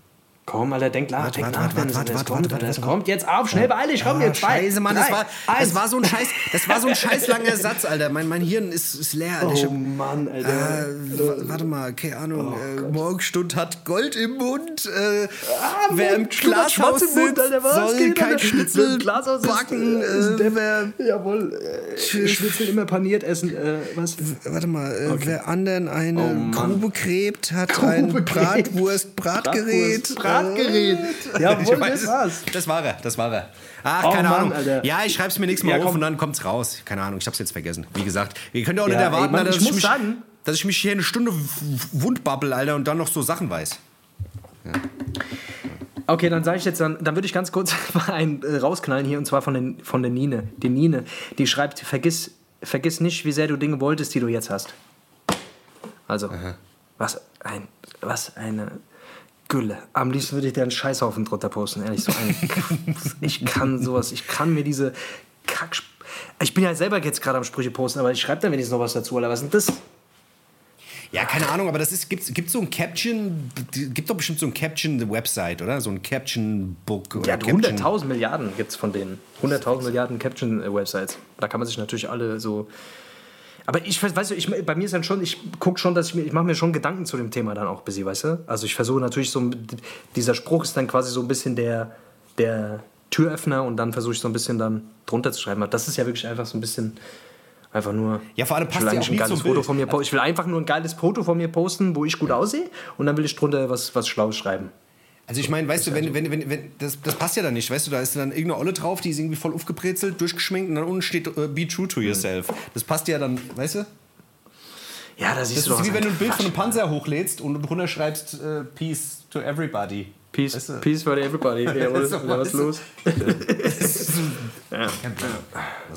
Komm, Alter, denk nach, Warte, denk warte, nach, warte, warte, es warte, kommt, warte, warte. kommt jetzt auf, schnell beeil dich, komm, Ah, jetzt zwei, Scheiße, Mann, das war, das war so ein Scheiß, das war so ein [LAUGHS] scheiß langer Satz, Alter. Mein, mein Hirn ist, ist leer. Alter. Ich Oh hab- Mann, Alter. Äh, wa- warte mal, keine Ahnung. Oh äh, Morgenstund hat Gold im Mund. Äh, wer im Glashaus Schwarz im Mund, sitzt, Alter, was soll geht, kein Schnitzel backen. äh, ist Äh, der- wer, Jawohl, äh, Schnitzel immer paniert essen, äh, was? warte mal, äh, wer anderen eine Oh. Grube gräbt, hat ein. Bratwurst-Bratgerät. Bratgerät. Jawohl, [LAUGHS] ich weiß das war's. Das war er, das war er. Ach, Oh, keine Mann, Ahnung. Alter. Ja, ich schreib's mir nächstes Mal Ja, auf und dann kommt's raus. Keine Ahnung, ich hab's jetzt vergessen. Wie gesagt, ihr könnt ja auch nicht Ja, ey, erwarten, Mann, Alter, ich dass, muss mich, sagen- dass ich mich hier eine Stunde wundbabbel, Alter, und dann noch so Sachen weiß. Okay, dann sage ich jetzt, dann, dann würde ich ganz kurz [LAUGHS] mal einen äh, rausknallen hier und zwar von, den, von der Nine. Die Nine, die schreibt, vergiss, vergiss nicht, wie sehr du Dinge wolltest, die du jetzt hast. Also, was ein, was eine Gülle. Am liebsten würde ich dir einen Scheißhaufen drunter posten, ehrlich so [LAUGHS] ich kann sowas, ich kann mir diese Kack. Ich bin ja selber jetzt gerade am Sprüche posten, aber ich schreibe dann wenigstens noch was dazu, oder was ist denn das? Ja, keine Ahnung, aber das ist, gibt, gibt so ein Caption, gibt doch bestimmt so ein Caption-Website, oder? So ein Caption-Book oder Ja, Caption. 100.000 Milliarden gibt es von denen. 100.000 Milliarden Caption-Websites. Da kann man sich natürlich alle so. Aber ich weiß- du, ich, bei mir ist dann schon, ich gucke schon, dass ich mir, ich mache mir schon Gedanken zu dem Thema dann auch ein bisschen, weißt du? Also ich versuche natürlich so, dieser Spruch ist dann quasi so ein bisschen der, der Türöffner und dann versuche ich so ein bisschen dann drunter zu schreiben. Aber Das ist ja wirklich einfach so ein bisschen, einfach nur. Ja, vor allem ich passt will ja auch ein geiles Foto Bild. von mir Ich will einfach nur ein geiles Foto von mir posten, wo ich gut aussehe und dann will ich drunter was, was Schlaues schreiben. Also ich meine, weißt du, wenn, wenn, wenn, wenn das, das passt ja dann nicht, weißt du, da ist dann irgendeine Olle drauf, die ist irgendwie voll aufgebrezelt, durchgeschminkt und dann unten steht äh, Be true to yourself. Das passt ja dann, weißt du? Ja, da siehst Das du doch ist wie wenn du ein. Bild von einem Panzer hochlädst und drunter schreibst äh, Peace to everybody. Peace, Weißt du? Peace for everybody. [LAUGHS] Jawohl, So, was los? [LAUGHS]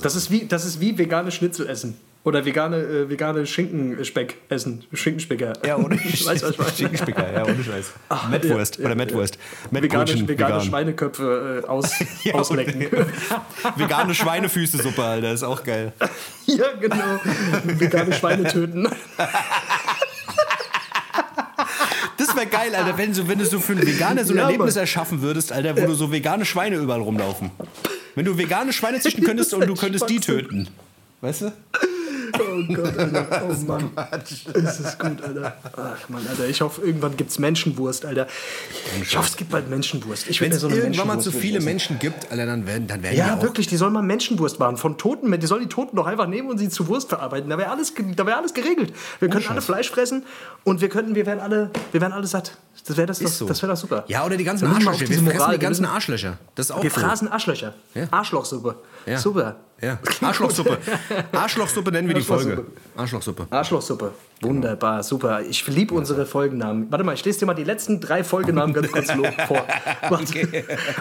Das ist wie, das ist wie vegane Schnitzel essen. Oder vegane, äh, vegane Schinkenspeck essen. Schinkenspecker. Ja, ohne [LAUGHS] meine? Schinkenspicker, ja, ohne Scheiß. [LAUGHS] Mettwurst ja, oder. Vegane, Mettbrötchen, vegane vegan. Schweineköpfe äh, aus, [LAUGHS] Ja, auslecken. Vegane Schweinefüße-Suppe, Alter, ist auch geil. ja, genau. Vegane Schweine töten. Das wäre geil, Alter, wenn, so, wenn du so für einen Veganer so ein Ja, Erlebnis Mann. erschaffen würdest, Alter, wo du so vegane Schweine überall rumlaufen. Wenn du vegane Schweine züchten könntest und du könntest die töten. Weißt du? Oh Gott, Alter. [LAUGHS] Oh Mann. Das ist gut, Alter. Ach Mann, Alter. Ich hoffe, irgendwann gibt es Menschenwurst, Alter. Ich hoffe, es gibt bald Menschenwurst. Ich Wenn es so irgendwann mal zu viele. Menschen gibt, Alter, dann werden, dann werden Ja, die auch wirklich, die sollen mal Menschenwurst machen. Von Toten, die sollen die Toten doch einfach nehmen und sie zu Wurst verarbeiten. Da wäre alles, da wär alles geregelt. Wir könnten alle Fleisch fressen und wir könnten, wir wären alle, wir wären alle satt. Das wäre das, das, so. das wär doch super. Ja, oder die ganzen Arschlöcher. Wir fressen Moral, die ganzen Arschlöcher. Das ist auch Wir cool. fraßen Arschlöcher. Ja. Arschlochsuppe. Ja. Super. Ja. [LAUGHS] Arschlochsuppe. Arschlochsuppe nennen wir die Folge. Arschlochsuppe. Arschlochsuppe. Wunderbar, super. Ich liebe unsere Folgennamen. Warte mal, ich lese dir mal die letzten drei Folgennamen ganz kurz [LAUGHS] vor.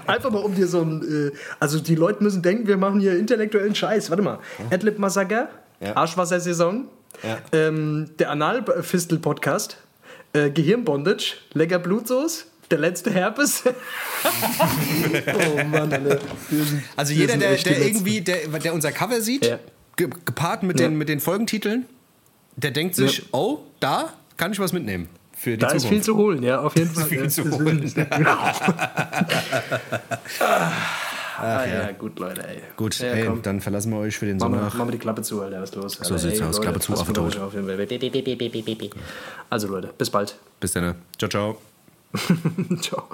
Einfach mal um dir so ein. Äh, also die Leute müssen denken, wir machen hier intellektuellen Scheiß. Warte mal. Adlib Massaker, Ja. Arschwassersaison, Ja. ähm, der Analfistel-Podcast, äh, Gehirnbondage, Lecker Blutsoße, der letzte Herpes. [LAUGHS] oh Mann, Alter. Sind- Also jeder, der, der irgendwie, der, der unser Cover sieht, Ja. ge gepaart mit, Ja. den, mit den Folgentiteln, der denkt sich, Ja. oh, da kann ich was mitnehmen. Für die Da ist viel Zukunft. zu holen, ja, auf jeden [LAUGHS] Fall. viel ja. zu holen. [LAUGHS] ist- Genau. ah, ja. gut, Leute, ey. Gut, ja, ey, dann verlassen wir euch für den Sonntag. machen wir die Klappe zu, Alter, was ist los? So sieht's aus, Klappe zu, Affe tot. Also Leute, bis bald. Bis dann. Ciao, ciao. [LAUGHS] Ciao.